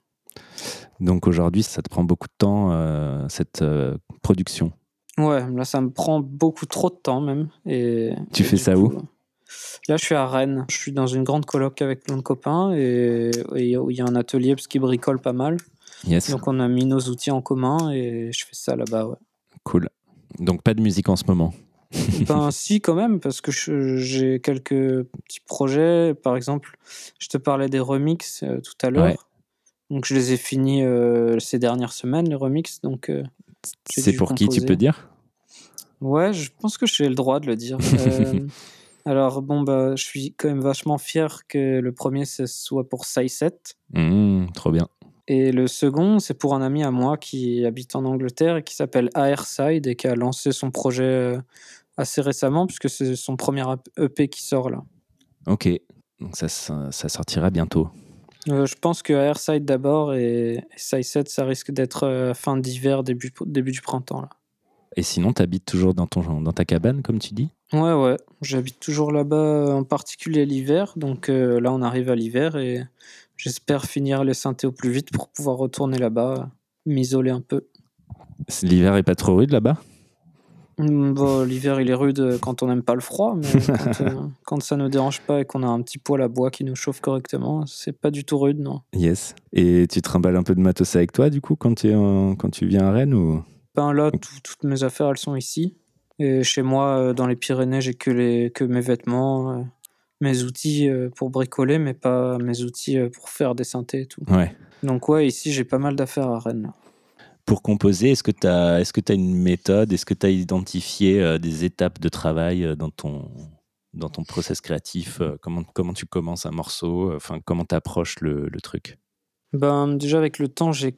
Donc aujourd'hui, ça te prend beaucoup de temps, euh, cette euh, production. Ouais, là ça me prend beaucoup trop de temps même. Et Tu et fais ça coup, où euh, Là, je suis à Rennes. Je suis dans une grande coloc avec plein de copains et il y a un atelier parce qu'ils bricolent pas mal. Yes, Donc on a mis nos outils en commun et je fais ça là-bas. Ouais. cool. Donc pas de musique en ce moment. ben [LAUGHS] si quand même parce que j'ai quelques petits projets. Par exemple, je te parlais des remixes euh, tout à l'heure. Ouais. Donc je les ai finis euh, ces dernières semaines les remixes. Donc euh, C'est pour qui, tu peux dire? Ouais, je pense que j'ai le droit de le dire. [LAUGHS] Euh, alors bon bah je suis quand même vachement fier que le premier ce soit pour Sai7 Mm, Trop bien. et le second c'est pour un ami à moi qui habite en Angleterre et qui s'appelle Airside et qui a lancé son projet assez récemment puisque c'est son premier EP qui sort là. Ok. Donc ça, ça sortira bientôt. Euh, je pense que Airside d'abord et, et Sai7 ça risque d'être euh, fin d'hiver début début du printemps là. Et sinon, tu habites toujours dans, ton, dans ta cabane, comme tu dis? Ouais, ouais, j'habite toujours là-bas, en particulier l'hiver. Donc euh, là, on arrive à l'hiver et j'espère finir les synthés au plus vite pour pouvoir retourner là-bas, m'isoler un peu. L'hiver est pas trop rude là-bas? Bon, l'hiver, il est rude quand on n'aime pas le froid, mais [LAUGHS] quand, euh, quand ça ne dérange pas et qu'on a un petit poêle à bois qui nous chauffe correctement, c'est pas du tout rude, non. Yes. Et tu trimbales un peu de matos avec toi, du coup, quand tu, es en- quand tu viens à Rennes ou... Ben là, tout- toutes mes affaires, elles sont ici. Et chez moi, euh, dans les Pyrénées, j'ai que, les, que mes vêtements, euh, mes outils euh, pour bricoler, mais pas mes outils euh, pour faire des synthés et tout. Ouais. Donc ouais, ici j'ai pas mal d'affaires à Rennes. là. Pour composer, est-ce que tu as, est-ce que as une méthode Est-ce que tu as identifié euh, des étapes de travail euh, dans ton, dans ton process créatif Euh, comment, comment tu commences un morceau Enfin, comment tu approches le, le truc? Ben déjà avec le temps, j'ai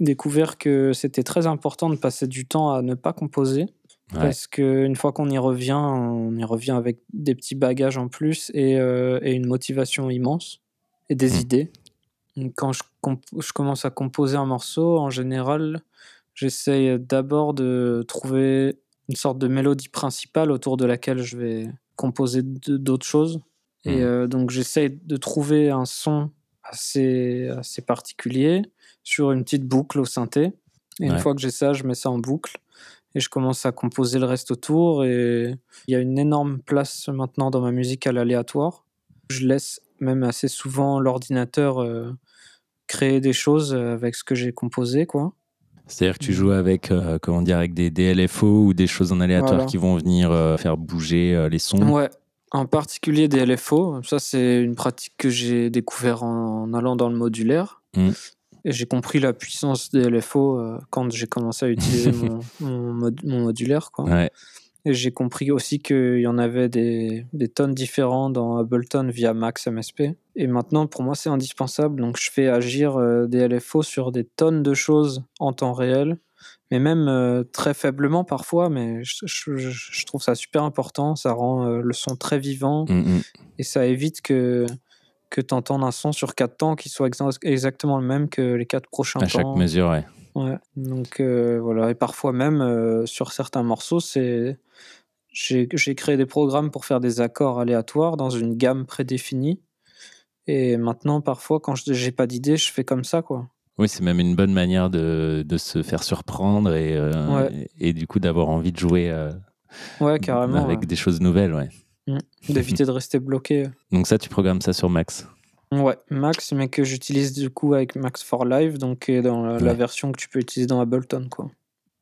découvert que c'était très important de passer du temps à ne pas composer Ouais. parce que une fois qu'on y revient, on y revient avec des petits bagages en plus et, euh, et une motivation immense et des Mm. idées. Quand je, commence à composer un morceau, en général, j'essaye d'abord de trouver une sorte de mélodie principale autour de laquelle je vais composer d'autres choses. Et Mhm. euh, donc j'essaye de trouver un son assez, assez particulier sur une petite boucle au synthé. Et une fois que j'ai ça, je mets ça en boucle et je commence à composer le reste autour. Et il y a une énorme place maintenant dans ma musique à l'aléatoire. Je laisse même assez souvent l'ordinateur euh, créer des choses avec ce que j'ai composé, quoi. C'est-à-dire que tu joues avec, euh, comment dire, avec des, des LFO ou des choses en aléatoire Voilà. qui vont venir euh, faire bouger euh, les sons? Ouais, en particulier des LFO. Ça, c'est une pratique que j'ai découvert en, en allant dans le modulaire. Mm. Et j'ai compris la puissance des LFO euh, quand j'ai commencé à utiliser [LAUGHS] mon, mon, mod- mon modulaire. Quoi. Ouais. Et j'ai compris aussi qu'il y en avait des, des tonnes différentes dans Ableton via Max MSP. Et maintenant, pour moi, c'est indispensable. Donc, je fais agir euh, des LFO sur des tonnes de choses en temps réel, mais même euh, très faiblement parfois. Mais je, je- je- je trouve ça super important. Ça rend euh, le son très vivant Mm, mm. et ça évite que, que tu entendes un son sur quatre temps qui soit exa- exactement le même que les quatre prochains À chaque temps. mesure, ouais. Ouais. Donc euh, voilà, et parfois même euh, sur certains morceaux, c'est j'ai j'ai créé des programmes pour faire des accords aléatoires dans une gamme prédéfinie. Et maintenant, parfois, quand je j'ai pas d'idée, je fais comme ça, quoi. Oui, c'est même une bonne manière de, de se faire surprendre et, euh, Ouais. et, et du coup d'avoir envie de jouer euh, Ouais, carrément. avec ouais. des choses nouvelles. Ouais. D'éviter de rester bloqué. Donc ça, tu programmes ça sur Max. Ouais, Max, mais que j'utilise du coup avec Max for Live, donc qui est dans la, version que tu peux utiliser dans Ableton, quoi.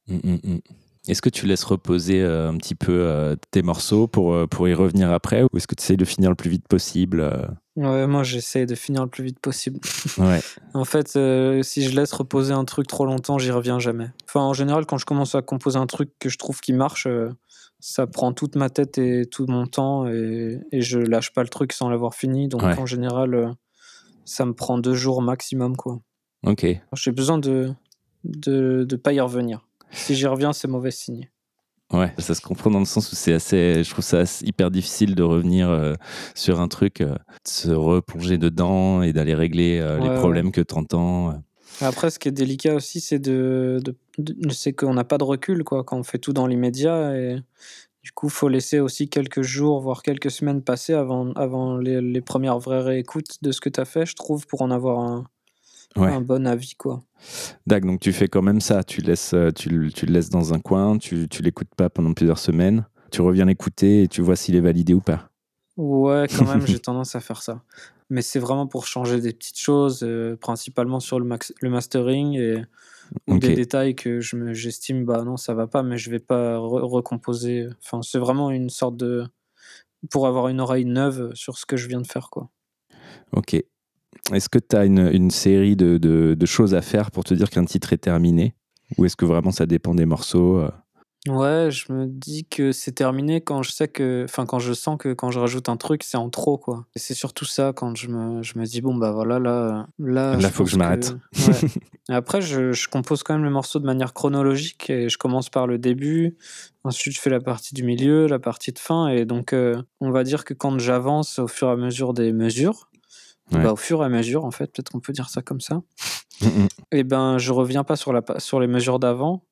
Mm, mm, mm. Est-ce que tu laisses reposer un petit peu tes morceaux pour, pour y revenir après ou est-ce que tu essayes de finir le plus vite possible Ouais, moi j'essaie de finir le plus vite possible. [LAUGHS] Ouais. en fait, si je laisse reposer un truc trop longtemps, j'y reviens jamais. Enfin, en général, quand je commence à composer un truc que je trouve qui marche, ça prend toute ma tête et tout mon temps et, et je lâche pas le truc sans l'avoir fini. Donc en général, ça me prend deux jours maximum, quoi. Ok. J'ai besoin de de ne pas y revenir. Si j'y reviens, c'est mauvais signe. Ouais, ça se comprend dans le sens où c'est assez, je trouve ça hyper difficile de revenir euh, sur un truc, euh, de se replonger dedans et d'aller régler euh, les problèmes que tu entends. Après, ce qui est délicat aussi, c'est de, de, c'est qu'on n'a pas de recul quoi quand on fait tout dans l'immédiat et du coup, faut laisser aussi quelques jours, voire quelques semaines passer avant, avant les, les premières vraies réécoutes de ce que tu as fait, je trouve, pour en avoir un, un bon avis quoi. D'accord, donc tu fais quand même ça, tu, laisses, euh, tu, tu le laisses dans un coin, tu ne l'écoutes pas pendant plusieurs semaines, tu reviens l'écouter et tu vois s'il est validé ou pas. Ouais, quand même, [LAUGHS] j'ai tendance à faire ça. Mais c'est vraiment pour changer des petites choses, euh, principalement sur le, max, le mastering et ou des détails que je j'estime, bah non, ça va pas, mais je vais pas recomposer. Enfin, c'est vraiment une sorte de. pour avoir une oreille neuve sur ce que je viens de faire, quoi. Ok. Est-ce que tu as une, série de, choses à faire pour te dire qu'un titre est terminé? Ou est-ce que vraiment ça dépend des morceaux euh? Ouais, je me dis que c'est terminé quand je sais que, enfin, quand je sens que quand je rajoute un truc, c'est en trop, quoi. Et c'est surtout ça quand je me, je me dis, bon, bah voilà, là, là. Là, faut que je m'arrête. [LAUGHS] après, je, je, compose quand même le morceau de manière chronologique et je commence par le début. Ensuite, je fais la partie du milieu, la partie de fin. Et donc, euh, on va dire que quand j'avance au fur et à mesure des mesures, bah, au fur et à mesure, en fait, peut-être qu'on peut dire ça comme ça. [LAUGHS] et eh ben, je reviens pas sur, la, sur les mesures d'avant.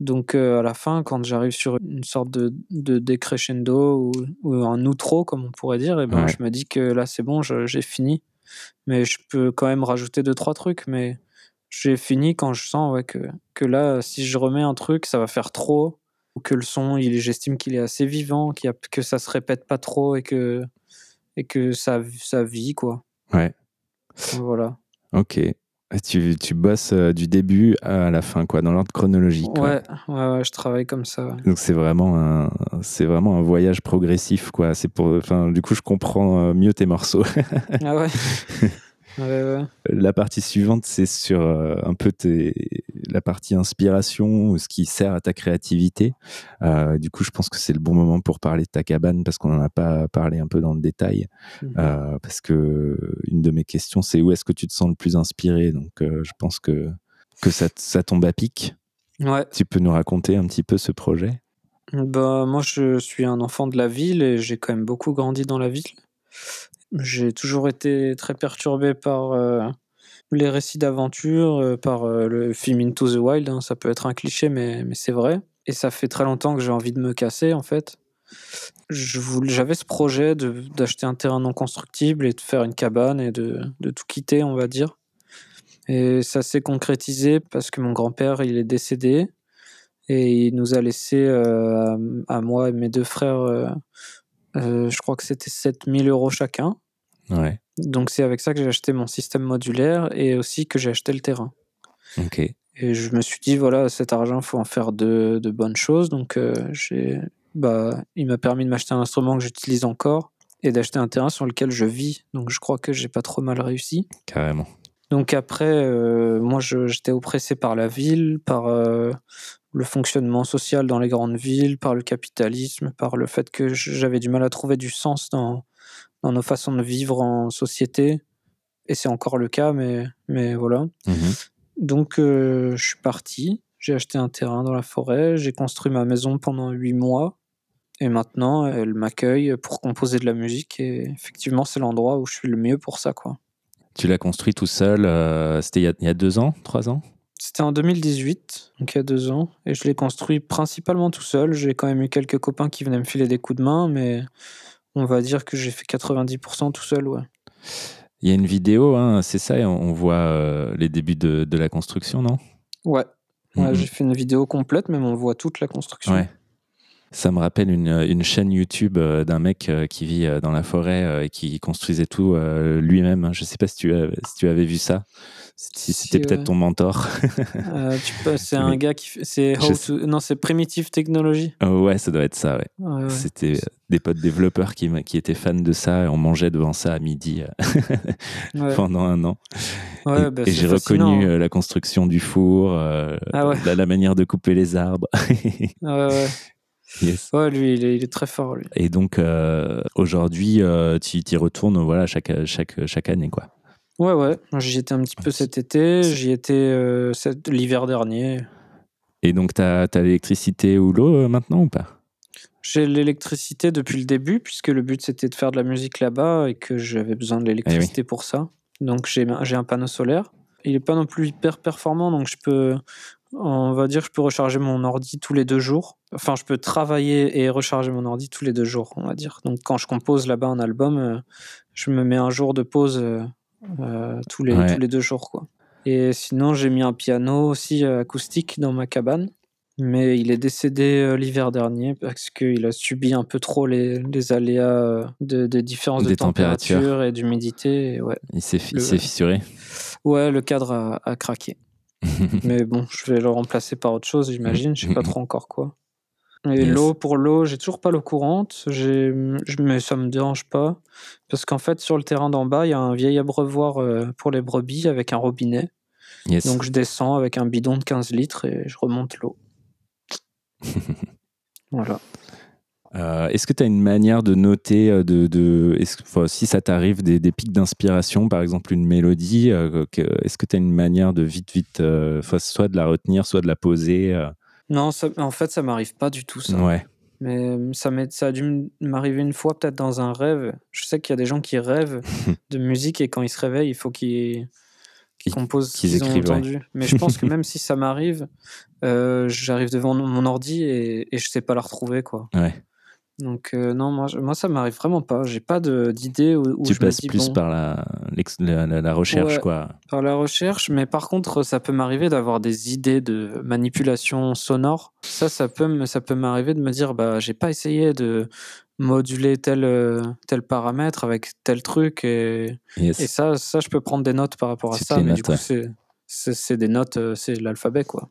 Donc, euh, à la fin, quand j'arrive sur une sorte de, de décrescendo ou, ou, un outro, comme on pourrait dire, et eh ben, je me dis que là, c'est bon, j'ai fini. Mais je peux quand même rajouter deux, trois trucs. Mais j'ai fini quand je sens ouais, que, que là, si je remets un truc, ça va faire trop. Ou que le son, j'estime qu'il est assez vivant, a, que ça se répète pas trop et que, et que ça, ça vit, quoi. Ouais. Voilà. Ok. Tu, tu bosses euh, du début à la fin, quoi, dans l'ordre chronologique. Ouais, ouais, ouais, je travaille comme ça. Donc c'est vraiment un, c'est vraiment un voyage progressif, quoi. C'est pour, enfin, du coup, je comprends euh, mieux tes morceaux. ah ouais. [LAUGHS] La partie suivante, c'est sur euh, un peu la partie inspiration, ce qui sert à ta créativité. Euh, du coup, je pense que c'est le bon moment pour parler de ta cabane parce qu'on n'en a pas parlé un peu dans le détail. Mhm. Euh, parce que une de mes questions, c'est où est-ce que tu te sens le plus inspiré? Donc, je pense que, que ça, ça tombe à pic. Ouais. Tu peux nous raconter un petit peu ce projet? Bah, Moi, je suis un enfant de la ville et j'ai quand même beaucoup grandi dans la ville. J'ai toujours été très perturbé par euh, les récits d'aventure, euh, par euh, le film Into the Wild. Hein. Ça peut être un cliché, mais, mais c'est vrai. Et ça fait très longtemps que j'ai envie de me casser, en fait. J'avais ce projet d'acheter un terrain non constructible et de faire une cabane et de, de tout quitter, on va dire. Et ça s'est concrétisé parce que mon grand-père, il est décédé. Et il nous a laissé à, moi et mes deux frères je crois que c'était 7000 euros chacun. Ouais. Donc c'est avec ça que j'ai acheté mon système modulaire et aussi que j'ai acheté le terrain. Ok. Et je me suis dit, voilà, cet argent, il faut en faire de, de bonnes choses. Donc euh, j'ai, bah, il m'a permis de m'acheter un instrument que j'utilise encore et d'acheter un terrain sur lequel je vis. Donc je crois que j'ai pas trop mal réussi. Carrément. Donc après, euh, moi, j'étais oppressé par la ville, par le fonctionnement social dans les grandes villes, par le capitalisme, par le fait que j'avais du mal à trouver du sens dans, dans nos façons de vivre en société. Et c'est encore le cas, mais, mais voilà. Mhm. Donc, euh, je suis parti. J'ai acheté un terrain dans la forêt. J'ai construit ma maison pendant huit mois. Et maintenant, elle m'accueille pour composer de la musique. Et effectivement, c'est l'endroit où je suis le mieux pour ça. Quoi. Tu l'as construit tout seul euh, C'était il, il y a deux ans, trois ans? C'était en 2018, donc il y a deux ans, et je l'ai construit principalement tout seul. J'ai quand même eu quelques copains qui venaient me filer des coups de main, mais on va dire que j'ai fait 90% tout seul, ouais. Il y a une vidéo, hein, c'est ça, on voit euh, les débuts de, de, la construction, non? Ouais, ouais j'ai fait une vidéo complète, mais on voit toute la construction. Ouais. Ça me rappelle une, une chaîne YouTube d'un mec qui vit dans la forêt et qui construisait tout lui-même. Hein. Je sais pas si tu, si tu avais vu ça. Si c'était peut-être ton mentor. [LAUGHS] [LAUGHS] c'est un gars qui. C'est Non, c'est Primitive Technology. Oh, ouais, ça doit être ça, ouais. C'était des potes développeurs qui, qui étaient fans de ça et on mangeait devant ça à midi [LAUGHS] pendant un an. et, bah, j'ai reconnu hein. la construction du four, ah la, manière de couper les arbres. ouais, Ouais, lui, il est, très fort. Lui. Et donc, euh, aujourd'hui, euh, tu y retournes voilà, chaque, chaque, chaque année, quoi. Ouais, ouais. J'y étais un petit peu cet été, j'y étais euh, l'hiver dernier. Et donc, tu as, l'électricité ou l'eau maintenant ou pas? J'ai l'électricité depuis le début, puisque le but c'était de faire de la musique là-bas et que j'avais besoin de l'électricité eh pour ça. Donc, j'ai un panneau solaire. Il n'est pas non plus hyper performant, donc je peux on va dire que je peux recharger mon ordi tous les deux jours. Enfin, je peux travailler et recharger mon ordi tous les deux jours, on va dire. Donc, quand je compose là-bas un album, euh, je me mets un jour de pause euh, euh, tous, les, tous les deux jours, quoi. Et sinon, j'ai mis un piano aussi acoustique dans ma cabane. Mais il est décédé l'hiver dernier parce qu'il a subi un peu trop les, aléas de, des différences de température et d'humidité. Ouais. Il s'est fissuré Ouais, le cadre a craqué. [LAUGHS] mais bon, je vais le remplacer par autre chose, j'imagine. Je sais pas [LAUGHS] trop encore quoi. Et l'eau, pour l'eau, j'ai toujours pas l'eau courante, mais ça me dérange pas. Parce qu'en fait, sur le terrain d'en bas, il y a un vieil abreuvoir euh, pour les brebis avec un robinet. Donc je descends avec un bidon de 15 litres et je remonte l'eau. [LAUGHS] voilà. Euh, est-ce que tu as une manière de noter, euh, de, si ça t'arrive, des, pics d'inspiration, par exemple une mélodie, euh, est-ce que tu as une manière de vite, vite, soit de la retenir, soit de la poser Non, en fait, ça m'arrive pas du tout, ça. Ouais. Mais ça, ça a dû m'arriver une fois, peut-être dans un rêve. Je sais qu'il y a des gens qui rêvent [LAUGHS] de musique et quand ils se réveillent, il faut qu'ils composent ce qu'ils ont entendu. Mais je pense que [LAUGHS] même si ça m'arrive, j'arrive devant mon ordi et, et je sais pas la retrouver, quoi. Ouais. Donc euh, non, moi, moi ça m'arrive vraiment pas. J'ai pas d'idée où, où, tu je passes me dis, plus par la, la, la, recherche, quoi. Par la recherche, mais par contre, ça peut m'arriver d'avoir des idées de manipulation sonore. Ça, ça peut, ça peut m'arriver de me dire, bah, j'ai pas essayé de moduler tel, euh, tel paramètre avec tel truc et, et ça, ça, je peux prendre des notes par rapport à ça. Mais du coup, c'est des notes, euh, c'est l'alphabet, quoi.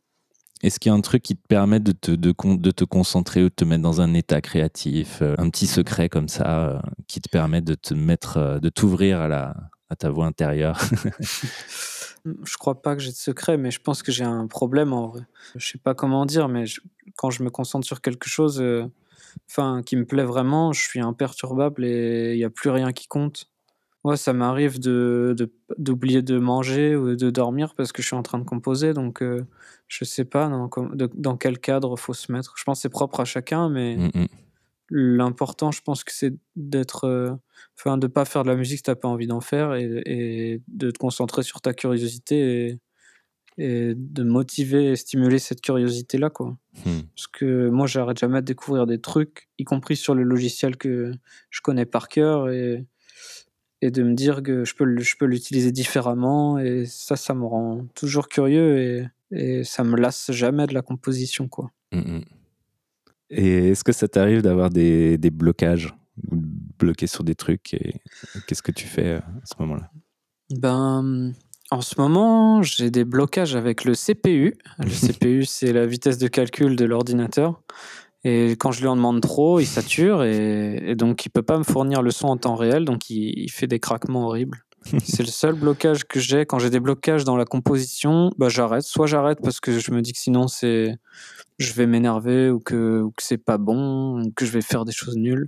Est-ce qu'il y a un truc qui te permet de te, de, de, te concentrer ou de te mettre dans un état créatif, euh, un petit secret comme ça, euh, qui te permet de te mettre, euh, de t'ouvrir à, à ta voix intérieure [LAUGHS] Je crois pas que j'ai de secret, mais je pense que j'ai un problème en vrai. Je sais pas comment dire, mais quand je me concentre sur quelque chose, qui me plaît vraiment, je suis imperturbable et il n'y a plus rien qui compte. Ouais, ça m'arrive de, d'oublier de, manger ou de dormir parce que je suis en train de composer, donc je sais pas dans, dans quel cadre faut se mettre. Je pense que c'est propre à chacun, mais mmh, mmh. l'important, je pense que c'est d'être, euh, enfin, de pas faire de la musique si t'as pas envie d'en faire et, de te concentrer sur ta curiosité et, de motiver et stimuler cette curiosité là, quoi. Mmh. Parce que moi, j'arrête jamais de découvrir des trucs, y compris sur le logiciel que je connais par cœur et et de me dire que je peux, je peux l'utiliser différemment et ça, ça me rend toujours curieux et, et ça me lasse jamais de la composition, quoi. Mmh, mmh. Et est-ce que ça t'arrive d'avoir des, des, blocages ou de bloquer sur des trucs et qu'est-ce que tu fais euh, à ce moment-là? Ben, en ce moment, j'ai des blocages avec le CPU. Le CPU, c'est la vitesse de calcul de l'ordinateur. Et quand je lui en demande trop, il sature et, donc il peut pas me fournir le son en temps réel, donc il, il fait des craquements horribles. [LAUGHS] c'est le seul blocage que j'ai. Quand j'ai des blocages dans la composition, bah j'arrête. Soit j'arrête parce que je me dis que sinon c'est, je vais m'énerver ou que, ou que c'est pas bon, ou que je vais faire des choses nulles.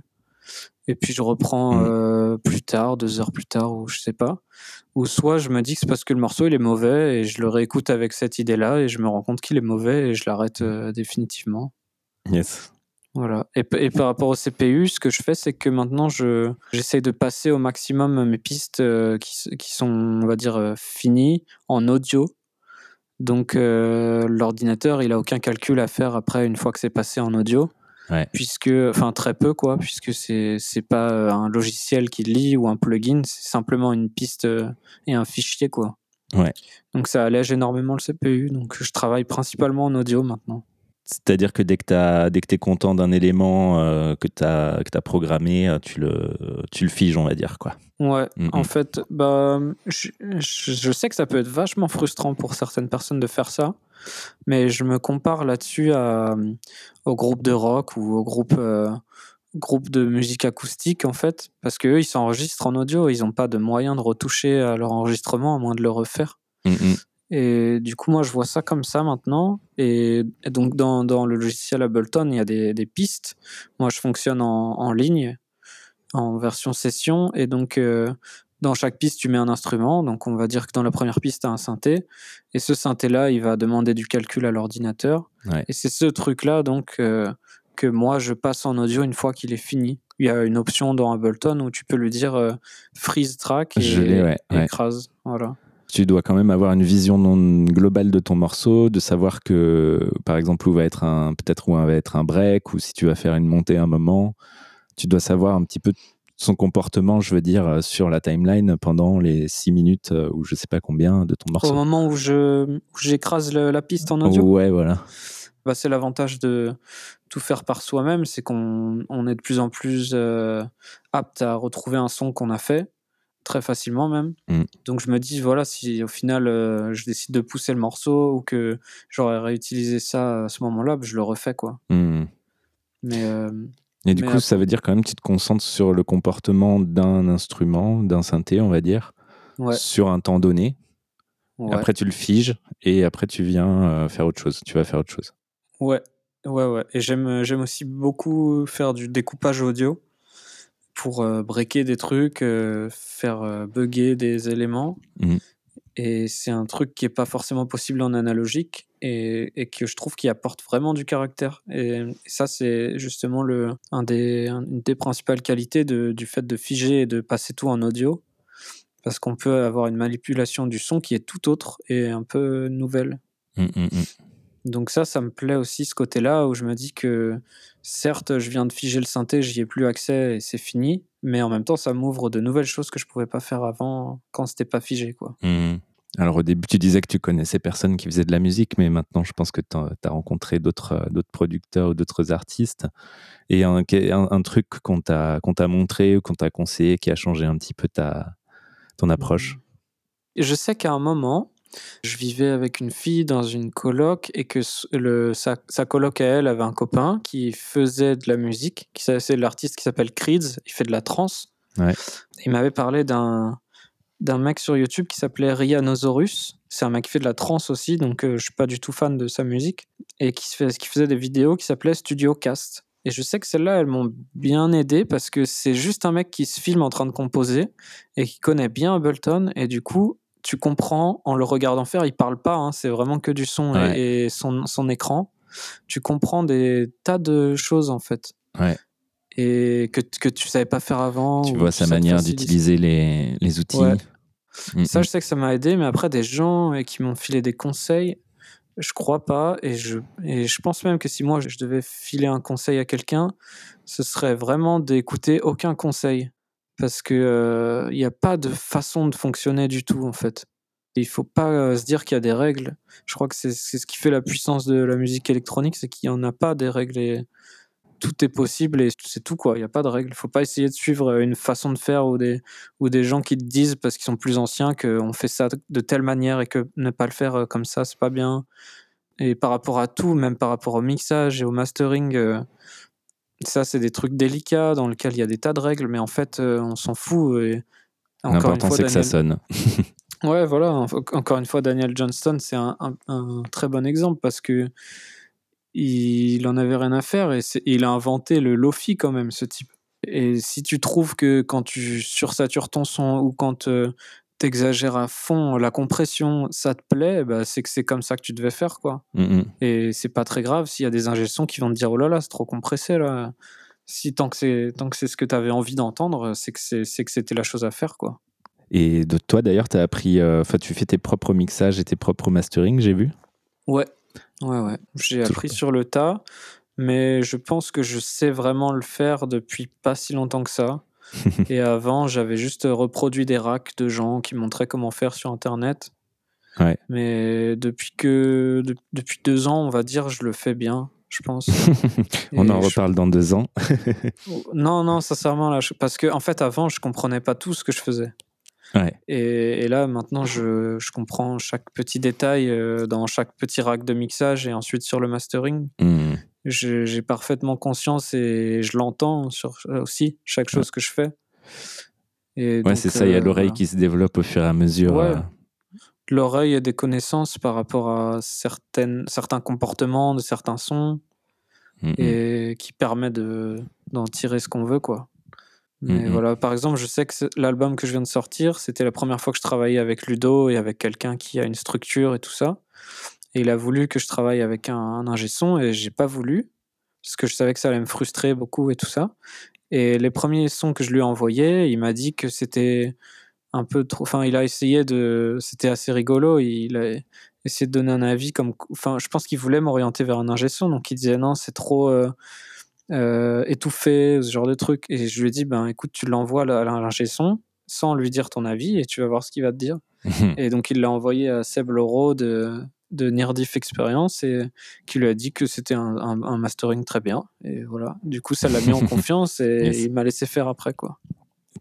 Et puis je reprends mmh. euh, plus tard, deux heures plus tard, ou je sais pas. Ou soit je me dis que c'est parce que le morceau il est mauvais et je le réécoute avec cette idée-là et je me rends compte qu'il est mauvais et je l'arrête euh, définitivement. Yes. Voilà. Et, par rapport au CPU, ce que je fais, c'est que maintenant, je, j'essaie de passer au maximum mes pistes euh, qui, qui, sont, on va dire, euh, finies en audio. Donc, euh, l'ordinateur, il a aucun calcul à faire après une fois que c'est passé en audio. Puisque, enfin, très peu, quoi, puisque c'est, c'est pas un logiciel qui lit ou un plugin, c'est simplement une piste et un fichier, quoi. Ouais. Donc, ça allège énormément le CPU. Donc, je travaille principalement en audio maintenant C'est-à-dire que dès que tu es content d'un élément euh, que tu as, as, programmé, euh, tu le, tu le figes, on va dire. Quoi. Ouais, mm, en mm. fait, bah, je, je, sais que ça peut être vachement frustrant pour certaines personnes de faire ça, mais je me compare là-dessus au groupe de rock ou au groupe, euh, groupe de musique acoustique, en fait, parce qu'eux, ils s'enregistrent en audio, ils n'ont pas de moyen de retoucher à leur enregistrement, à moins de le refaire. Mm, et du coup, moi, je vois ça comme ça maintenant. Et, donc, dans, dans, le logiciel Ableton, il y a des, des pistes. Moi, je fonctionne en, en, ligne, en version session. Et donc, euh, dans chaque piste, tu mets un instrument. Donc, on va dire que dans la première piste, tu as un synthé. Et ce synthé-là, il va demander du calcul à l'ordinateur. Et c'est ce truc-là, donc, euh, que moi, je passe en audio une fois qu'il est fini. Il y a une option dans Ableton où tu peux lui dire euh, freeze track et, ouais, écrase. Voilà tu dois quand même avoir une vision non globale de ton morceau, de savoir que, par exemple, où va être un, peut-être où va être un break, ou si tu vas faire une montée à un moment. Tu dois savoir un petit peu son comportement, je veux dire, sur la timeline pendant les six minutes euh, ou je sais pas combien de ton morceau. Au moment où je j'écrase la piste en audio. Ouais, voilà. Bah, c'est l'avantage de tout faire par soi-même, c'est qu'on on est de plus en plus euh, apte à retrouver un son qu'on a fait très facilement même. Mm. Donc je me dis, voilà, si au final euh, je décide de pousser le morceau ou que j'aurais réutilisé ça à ce moment-là, bah, je le refais quoi. Mm. Mais, euh, Et du coup, ça veut dire quand même que tu te concentres sur le comportement d'un instrument, d'un synthé, on va dire, sur un temps donné. Après, tu le figes et après, tu viens euh, faire autre chose. Tu vas faire autre chose. Ouais, ouais, ouais. Et j'aime, j'aime aussi beaucoup faire du découpage audio pour euh, breaker des trucs, euh, faire euh, bugger des éléments. Mmh. Et c'est un truc qui n'est pas forcément possible en analogique et, et que je trouve qui apporte vraiment du caractère. Et, ça, c'est justement le, un des, une des principales qualités de, du fait de figer et de passer tout en audio. Parce qu'on peut avoir une manipulation du son qui est tout autre et un peu nouvelle. Mmh, mmh, donc ça, ça me plaît aussi ce côté-là où je me dis que certes, je viens de figer le synthé, j'y ai plus accès et c'est fini, mais en même temps, ça m'ouvre de nouvelles choses que je pouvais pas faire avant quand c'était pas figé, quoi. Mmh. Alors au début, tu disais que tu connaissais personne qui faisait de la musique, mais maintenant, je pense que tu as, rencontré d'autres producteurs ou d'autres artistes. Et un, un, truc qu'on t'a montré ou qu'on t'a conseillé qui a changé un petit peu ta, ton approche? Je sais qu'à un moment, je vivais avec une fille dans une coloc et que le, sa, sa coloc à elle avait un copain qui faisait de la musique, qui c'est l'artiste qui s'appelle Creeds, il fait de la trance. Il m'avait parlé d'un d'un mec sur YouTube qui s'appelait Rhianosaurus. C'est un mec qui fait de la trance aussi, donc euh, je suis pas du tout fan de sa musique et qui, fait, qui faisait des vidéos qui s'appelaient Studio Cast. Et je sais que celles-là, elles m'ont bien aidé parce que c'est juste un mec qui se filme en train de composer et qui connaît bien Ableton. Et du coup, tu comprends en le regardant faire, il parle pas, hein, c'est vraiment que du son et, son, son, écran. Tu comprends des tas de choses en fait. Ouais. Et que, que tu savais pas faire avant. Tu vois sa manière d'utiliser les, les, outils. Mm, ça, mm. je sais que ça m'a aidé, mais après, des gens qui m'ont filé des conseils, je crois pas. Et je, et je pense même que si moi, je devais filer un conseil à quelqu'un, ce serait vraiment d'écouter aucun conseil parce que il euh, n'y a pas de façon de fonctionner du tout en fait. Il faut pas euh, se dire qu'il y a des règles. Je crois que c'est ce qui fait la puissance de la musique électronique, c'est qu'il n'y en a pas des règles et tout est possible et c'est tout quoi. Il n'y a pas de règles. Il faut pas essayer de suivre une façon de faire ou des, ou des gens qui te disent parce qu'ils sont plus anciens qu'on fait ça de telle manière et que ne pas le faire euh, comme ça, c'est pas bien. Et par rapport à tout, même par rapport au mixage et au mastering, ça, c'est des trucs délicats dans lesquels il y a des tas de règles, mais en fait, euh, on s'en fout. Et L'important, c'est que ça sonne. ouais, [LAUGHS] voilà. Encore une fois, Daniel Johnston, c'est un, très bon exemple parce que il en avait rien à faire et il a inventé le lofi quand même, ce type. Et si tu trouves que quand tu sursatures ton son ou quand euh, t'exagères à fond la compression, ça te plaît, bah c'est que c'est comme ça que tu devais faire, quoi. Mm, mm. Et c'est pas très grave s'il y a des ingessons qui vont te dire oh là là, c'est trop compressé là. Si tant que c'est tant que c'est ce que tu avais envie d'entendre, c'est que c'est que c'était la chose à faire, quoi. Et de toi d'ailleurs, tu as appris, euh, enfin tu fais tes propres mixages et tes propres mastering, j'ai vu. Ouais, ouais, ouais. J'ai appris sur le tas, mais je pense que je sais vraiment le faire depuis pas si longtemps que ça. [LAUGHS] et avant, j'avais juste reproduit des racks de gens qui montraient comment faire sur Internet. Ouais. Mais depuis que depuis deux ans, on va dire, je le fais bien. je pense. [LAUGHS] On en reparle dans deux ans. [LAUGHS] non, non, sincèrement, là, parce que en fait, avant, je comprenais pas tout ce que je faisais. Et, là, maintenant, je, je, comprends chaque petit détail euh, dans chaque petit rack de mixage et ensuite sur le mastering. Mmh. J'ai parfaitement conscience et je l'entends sur aussi chaque chose que je fais. Et ouais, c'est ça, il y a euh, l'oreille qui se développe au fur et à mesure. Ouais. Euh. L'oreille a des connaissances par rapport à certaines, certains comportements de certains sons et qui permet d'en tirer ce qu'on veut, quoi. Mais voilà, par exemple, je sais que l'album que je viens de sortir, c'était la première fois que je travaillais avec Ludo et avec quelqu'un qui a une structure et tout ça. Et il a voulu que je travaille avec un, un ingé son et j'ai pas voulu parce que je savais que ça allait me frustrer beaucoup et tout ça. Et les premiers sons que je lui ai envoyés, il m'a dit que c'était un peu trop. Enfin, il a essayé de. C'était assez rigolo. Il a essayé de donner un avis comme. Enfin, je pense qu'il voulait m'orienter vers un ingé son, donc il disait non, c'est trop. Euh, euh, étouffé, ce genre de truc. Et je lui ai dit, ben écoute, tu l'envoies à l'ingé son sans lui dire ton avis et tu vas voir ce qu'il va te dire. [LAUGHS] et donc il l'a envoyé à Seb Loro de, de Nirdif Experience et qui lui a dit que c'était un, mastering très bien. Et voilà, du coup ça l'a mis en [LAUGHS] confiance et il m'a laissé faire après quoi.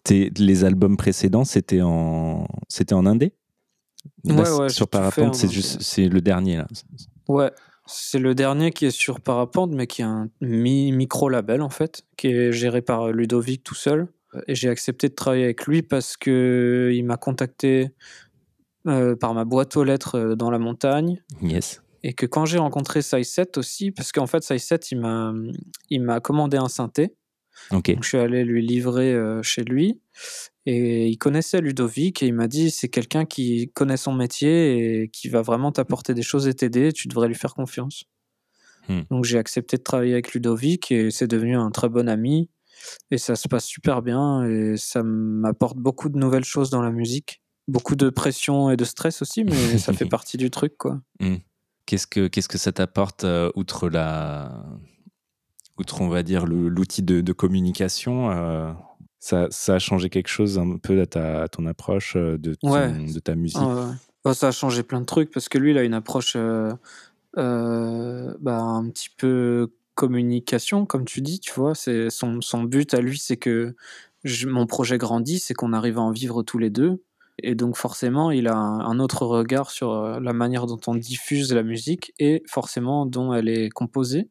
les albums précédents, c'était en, c'était en indé? Ouais, ouais, sur Parapente, c'est juste, c'est le dernier là. Ouais, c'est le dernier qui est sur Parapente, mais qui est un micro-label en fait, qui est géré par Ludovic tout seul. Et j'ai accepté de travailler avec lui parce que il m'a contacté euh, par ma boîte aux lettres euh, dans la montagne. Yes. Et que quand j'ai rencontré Sai7 aussi, parce qu'en fait Sai7 il m'a il m'a commandé un synthé. Ok. Donc je suis allé lui livrer euh, chez lui et il connaissait Ludovic et il m'a dit c'est quelqu'un qui connaît son métier et qui va vraiment t'apporter des choses et t'aider, tu devrais lui faire confiance. Hmm. Donc j'ai accepté de travailler avec Ludovic et c'est devenu un très bon ami et ça se passe super bien et ça m'apporte beaucoup de nouvelles choses dans la musique. Beaucoup de pression et de stress aussi, mais [LAUGHS] ça fait partie du truc quoi. Hmm. Qu'est-ce que qu'est-ce que ça t'apporte euh, outre la outre on va dire l'outil de, de, communication euh, ça, ça, a changé quelque chose un peu à, ta, ton approche euh, de, de ta musique? Bah, Ça a changé plein de trucs parce que lui, il a une approche bah, un petit peu communication, comme tu dis, tu vois. C'est son, son but à lui, c'est que mon projet grandit, c'est qu'on arrive à en vivre tous les deux. Et donc forcément, il a un, autre regard sur la manière dont on diffuse la musique et forcément dont elle est composée.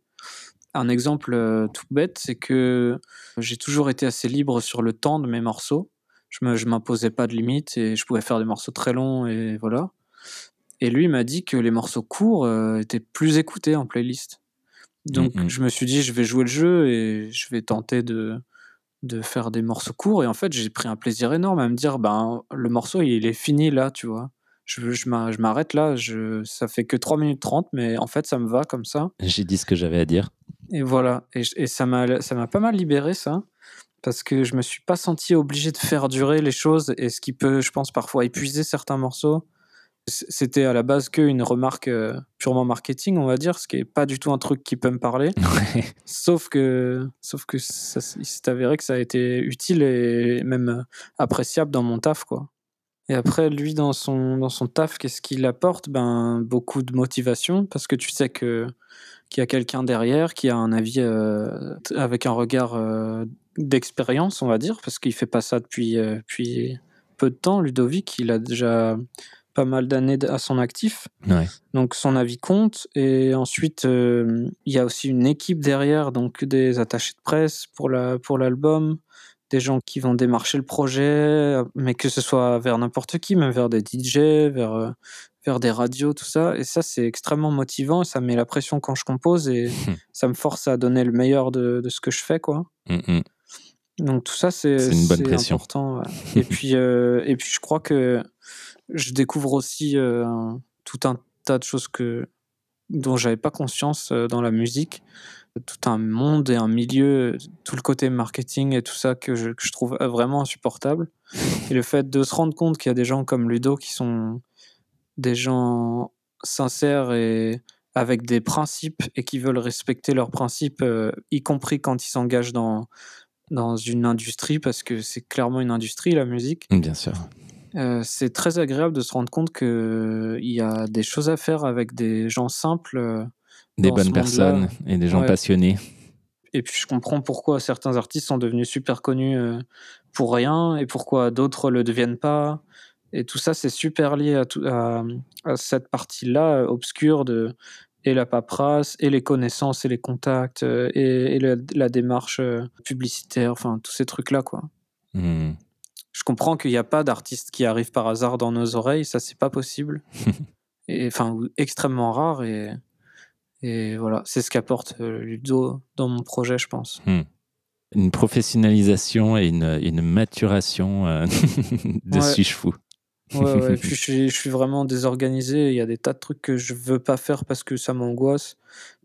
Un exemple euh, tout bête, c'est que j'ai toujours été assez libre sur le temps de mes morceaux. Je ne m'imposais pas de limite et je pouvais faire des morceaux très longs et voilà. Et lui m'a dit que les morceaux courts euh, étaient plus écoutés en playlist. Donc mm, je me suis dit, je vais jouer le jeu et je vais tenter de, de faire des morceaux courts. Et en fait, j'ai pris un plaisir énorme à me dire, ben, le morceau, il est fini là, tu vois je, je m'arrête là, je, ça fait que 3 minutes 30, mais en fait, ça me va comme ça. J'ai dit ce que j'avais à dire. Et voilà, et, et ça m'a pas mal libéré, ça, parce que je me suis pas senti obligé de faire durer les choses, et ce qui peut, je pense, parfois épuiser certains morceaux. C'était à la base qu'une remarque euh, purement marketing, on va dire, ce qui est pas du tout un truc qui peut me parler. [LAUGHS] sauf que, sauf que ça, il s'est avéré que ça a été utile et même appréciable dans mon taf, quoi. Et après, lui, dans son, dans son taf, qu'est-ce qu'il apporte? Ben, Beaucoup de motivation, parce que tu sais que qu'il y a quelqu'un derrière qui a un avis euh, avec un regard euh, d'expérience, on va dire, parce qu'il fait pas ça depuis, euh, depuis peu de temps. Ludovic, il a déjà pas mal d'années à son actif. Donc son avis compte. Et ensuite, il y a aussi une équipe derrière, donc des attachés de presse pour l'album. La, pour des gens qui vont démarcher le projet, mais que ce soit vers n'importe qui, même vers des DJ, vers, euh, vers des radios, tout ça. Et ça, c'est extrêmement motivant. Ça met la pression quand je compose et [LAUGHS] ça me force à donner le meilleur de, de ce que je fais, quoi. Mmh, mmh. Donc tout ça, c'est important. et, puis, euh, et puis, je crois que je découvre aussi euh, tout un tas de choses que, dont j'avais pas conscience dans la musique tout un monde et un milieu, tout le côté marketing et tout ça que je, trouve vraiment insupportable. Et le fait de se rendre compte qu'il y a des gens comme Ludo qui sont des gens sincères et avec des principes et qui veulent respecter leurs principes, euh, y compris quand ils s'engagent dans, dans une industrie, parce que c'est clairement une industrie, la musique. Bien sûr. Euh, c'est très agréable de se rendre compte qu'il y a des choses à faire avec des gens simples euh, Des bonnes personnes et des gens passionnés. Et puis je comprends pourquoi certains artistes sont devenus super connus euh, pour rien et pourquoi d'autres le deviennent pas. Et tout ça, c'est super lié à, tout, à, cette partie-là obscure de et la paperasse et les connaissances et les contacts euh, et, la, démarche euh, publicitaire, enfin tous ces trucs-là quoi. Mmh. Je comprends qu'il n'y a pas d'artiste qui arrive par hasard dans nos oreilles, ça c'est pas possible. [LAUGHS] et enfin extrêmement rare et et voilà, c'est ce qu'apporte euh, Ludo dans mon projet, je pense. Hmm. Une professionnalisation et une, une maturation euh, [LAUGHS] de ouais. suis fou. Ouais, ouais. puis [LAUGHS] je suis, vraiment désorganisé. Il y a des tas de trucs que je veux pas faire parce que ça m'angoisse.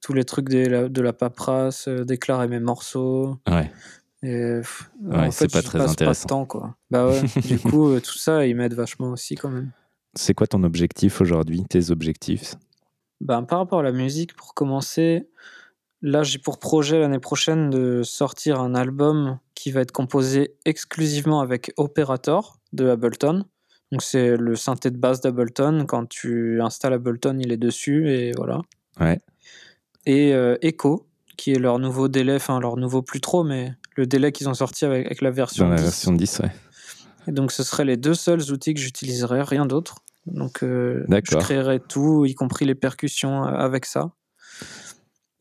Tous les trucs de la, de la paperasse, euh, déclarer mes morceaux. Ouais. Et, en fait, pas très passe intéressant. Pas de temps, quoi. Bah ouais. [LAUGHS] du coup, tout ça, il m'aide vachement aussi quand même. C'est quoi ton objectif aujourd'hui, tes objectifs? Ben, par rapport à la musique, pour commencer, là j'ai pour projet l'année prochaine de sortir un album qui va être composé exclusivement avec Operator de Ableton. Donc c'est le synthé de base d'Ableton. Quand tu installes Ableton, il est dessus et voilà. Ouais. Et euh, Echo, qui est leur nouveau délai, enfin leur nouveau plus trop, mais le délai qu'ils ont sorti avec, la version Dans la version 10, ouais. Et donc ce seraient les deux seuls outils que j'utiliserais, rien d'autre. Donc, euh, je créerai tout, y compris les percussions, euh, avec ça.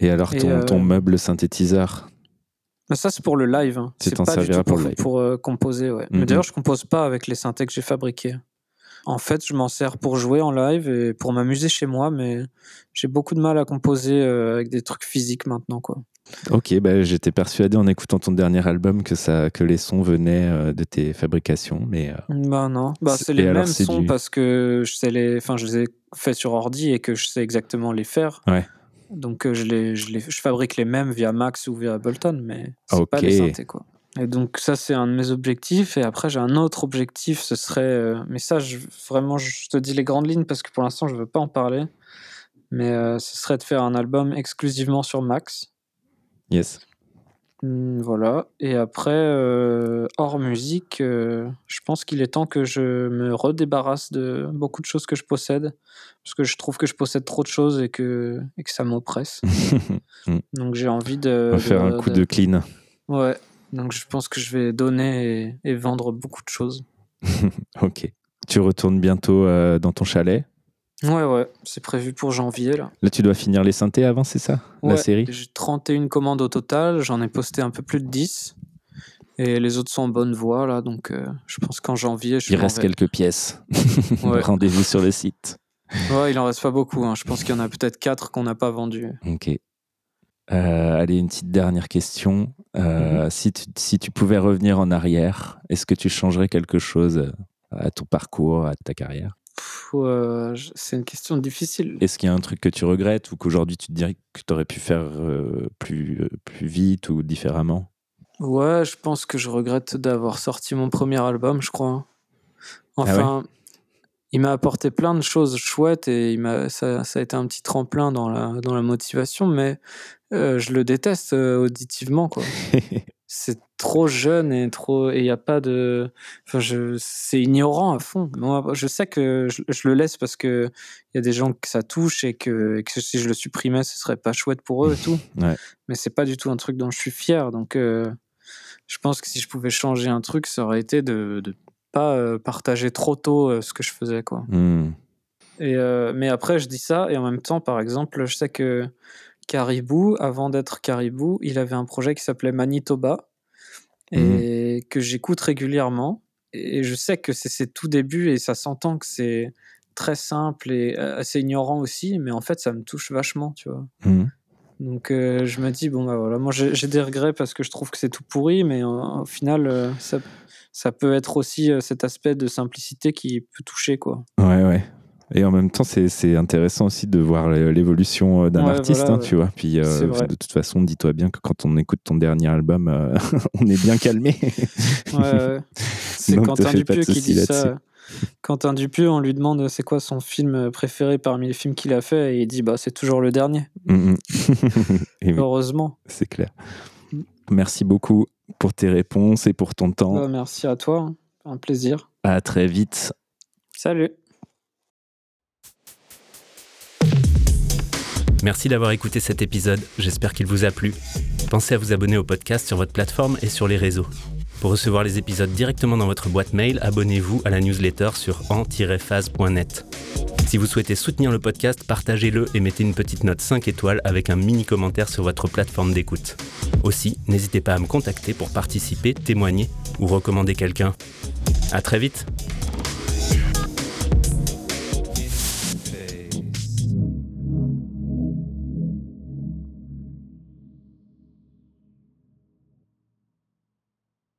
Et alors, ton, ton euh, meuble synthétiseur? Bah, Ça, c'est pour le live. Hein. C'est pas du tout pour, live. pour composer, ouais. Mais d'ailleurs, je compose pas avec les synthés que j'ai fabriqués. En fait, je m'en sers pour jouer en live et pour m'amuser chez moi, mais j'ai beaucoup de mal à composer avec des trucs physiques maintenant, quoi. Ok, bah, j'étais persuadé en écoutant ton dernier album que, ça, que les sons venaient euh, de tes fabrications, mais... Euh, bah non, bah, c'est les mêmes sons parce que je, sais les... enfin, je les ai faits sur ordi et que je sais exactement les faire. Ouais. Donc euh, je, les, je, les, je fabrique les mêmes via Max ou via Ableton, mais c'est pas les synthés, quoi. Et donc ça c'est un de mes objectifs et après j'ai un autre objectif ce serait mais ça je, vraiment je te dis les grandes lignes parce que pour l'instant je veux pas en parler mais ce serait de faire un album exclusivement sur Max Yes. Mmh, voilà. Et après, euh, hors musique, euh, je pense qu'il est temps que je me redébarrasse de beaucoup de choses que je possède. Parce que je trouve que je possède trop de choses et que, et que ça m'oppresse. [LAUGHS] Mmh. Donc j'ai envie de. faire un coup de, clean. Ouais. Donc je pense que je vais donner et, vendre beaucoup de choses. [LAUGHS] ok. Tu retournes bientôt euh, dans ton chalet? Ouais, ouais, c'est prévu pour janvier. Là, là tu dois finir les synthés avant, c'est ça? La série? J'ai 31 commandes au total, j'en ai posté un peu plus de 10. Et les autres sont en bonne voie, là, donc euh, je pense qu'en janvier. Je il reste quelques pièces. [LAUGHS] [LAUGHS] Rendez-vous sur le site. Ouais, il en reste pas beaucoup. Hein. Je pense qu'il y en a peut-être 4 qu'on n'a pas vendues. Ok. Euh, allez, une petite dernière question. Euh, mhm. si, tu, si tu pouvais revenir en arrière, est-ce que tu changerais quelque chose à ton parcours, à ta carrière? Euh, c'est une question difficile. Est-ce qu'il y a un truc que tu regrettes ou qu'aujourd'hui tu te dirais que tu aurais pu faire euh, plus, euh, plus vite ou différemment? Ouais, je pense que je regrette d'avoir sorti mon premier album, je crois. Ah enfin, il m'a apporté plein de choses chouettes et il m'a, ça, ça, a été un petit tremplin dans la, dans la motivation, mais je le déteste auditivement, quoi. [LAUGHS] c'est trop jeune et trop et il y a pas de enfin je c'est ignorant à fond moi je sais que je, le laisse parce que il y a des gens que ça touche et que, que, si je le supprimais ce serait pas chouette pour eux et tout [LAUGHS] ouais. mais c'est pas du tout un truc dont je suis fier donc euh, je pense que si je pouvais changer un truc ça aurait été de de pas euh, partager trop tôt euh, ce que je faisais quoi mmh. et mais après je dis ça et en même temps par exemple je sais que Caribou, avant d'être Caribou, il avait un projet qui s'appelait Manitoba mmh. et que j'écoute régulièrement. Et je sais que c'est ses tout débuts et ça s'entend que c'est très simple et assez ignorant aussi, mais en fait ça me touche vachement, tu vois. Mmh. Donc euh, je me dis, bon bah voilà, moi j'ai des regrets parce que je trouve que c'est tout pourri, mais au final euh, ça, ça, peut être aussi euh, cet aspect de simplicité qui peut toucher, quoi. Ouais, ouais. Et en même temps, c'est intéressant aussi de voir l'évolution euh, d'un artiste, hein, tu vois. Puis euh, de toute façon, dis-toi bien que quand on écoute ton dernier album, euh, [LAUGHS] on est bien calmé. ouais, [LAUGHS] C'est Quentin Dupieux qui dit ça. Quentin Dupieux, on lui demande c'est quoi son film préféré parmi les films qu'il a fait? Et il dit bah c'est toujours le dernier. Mm, mm. [LAUGHS] Heureusement. C'est clair. Merci beaucoup pour tes réponses et pour ton temps. Bah, merci à toi, hein. un plaisir. À très vite. Salut. Merci d'avoir écouté cet épisode, j'espère qu'il vous a plu. Pensez à vous abonner au podcast sur votre plateforme et sur les réseaux. Pour recevoir les épisodes directement dans votre boîte mail, abonnez-vous à la newsletter sur en-phase.net. Si vous souhaitez soutenir le podcast, partagez-le et mettez une petite note 5 étoiles avec un mini commentaire sur votre plateforme d'écoute. Aussi, n'hésitez pas à me contacter pour participer, témoigner ou recommander quelqu'un. À très vite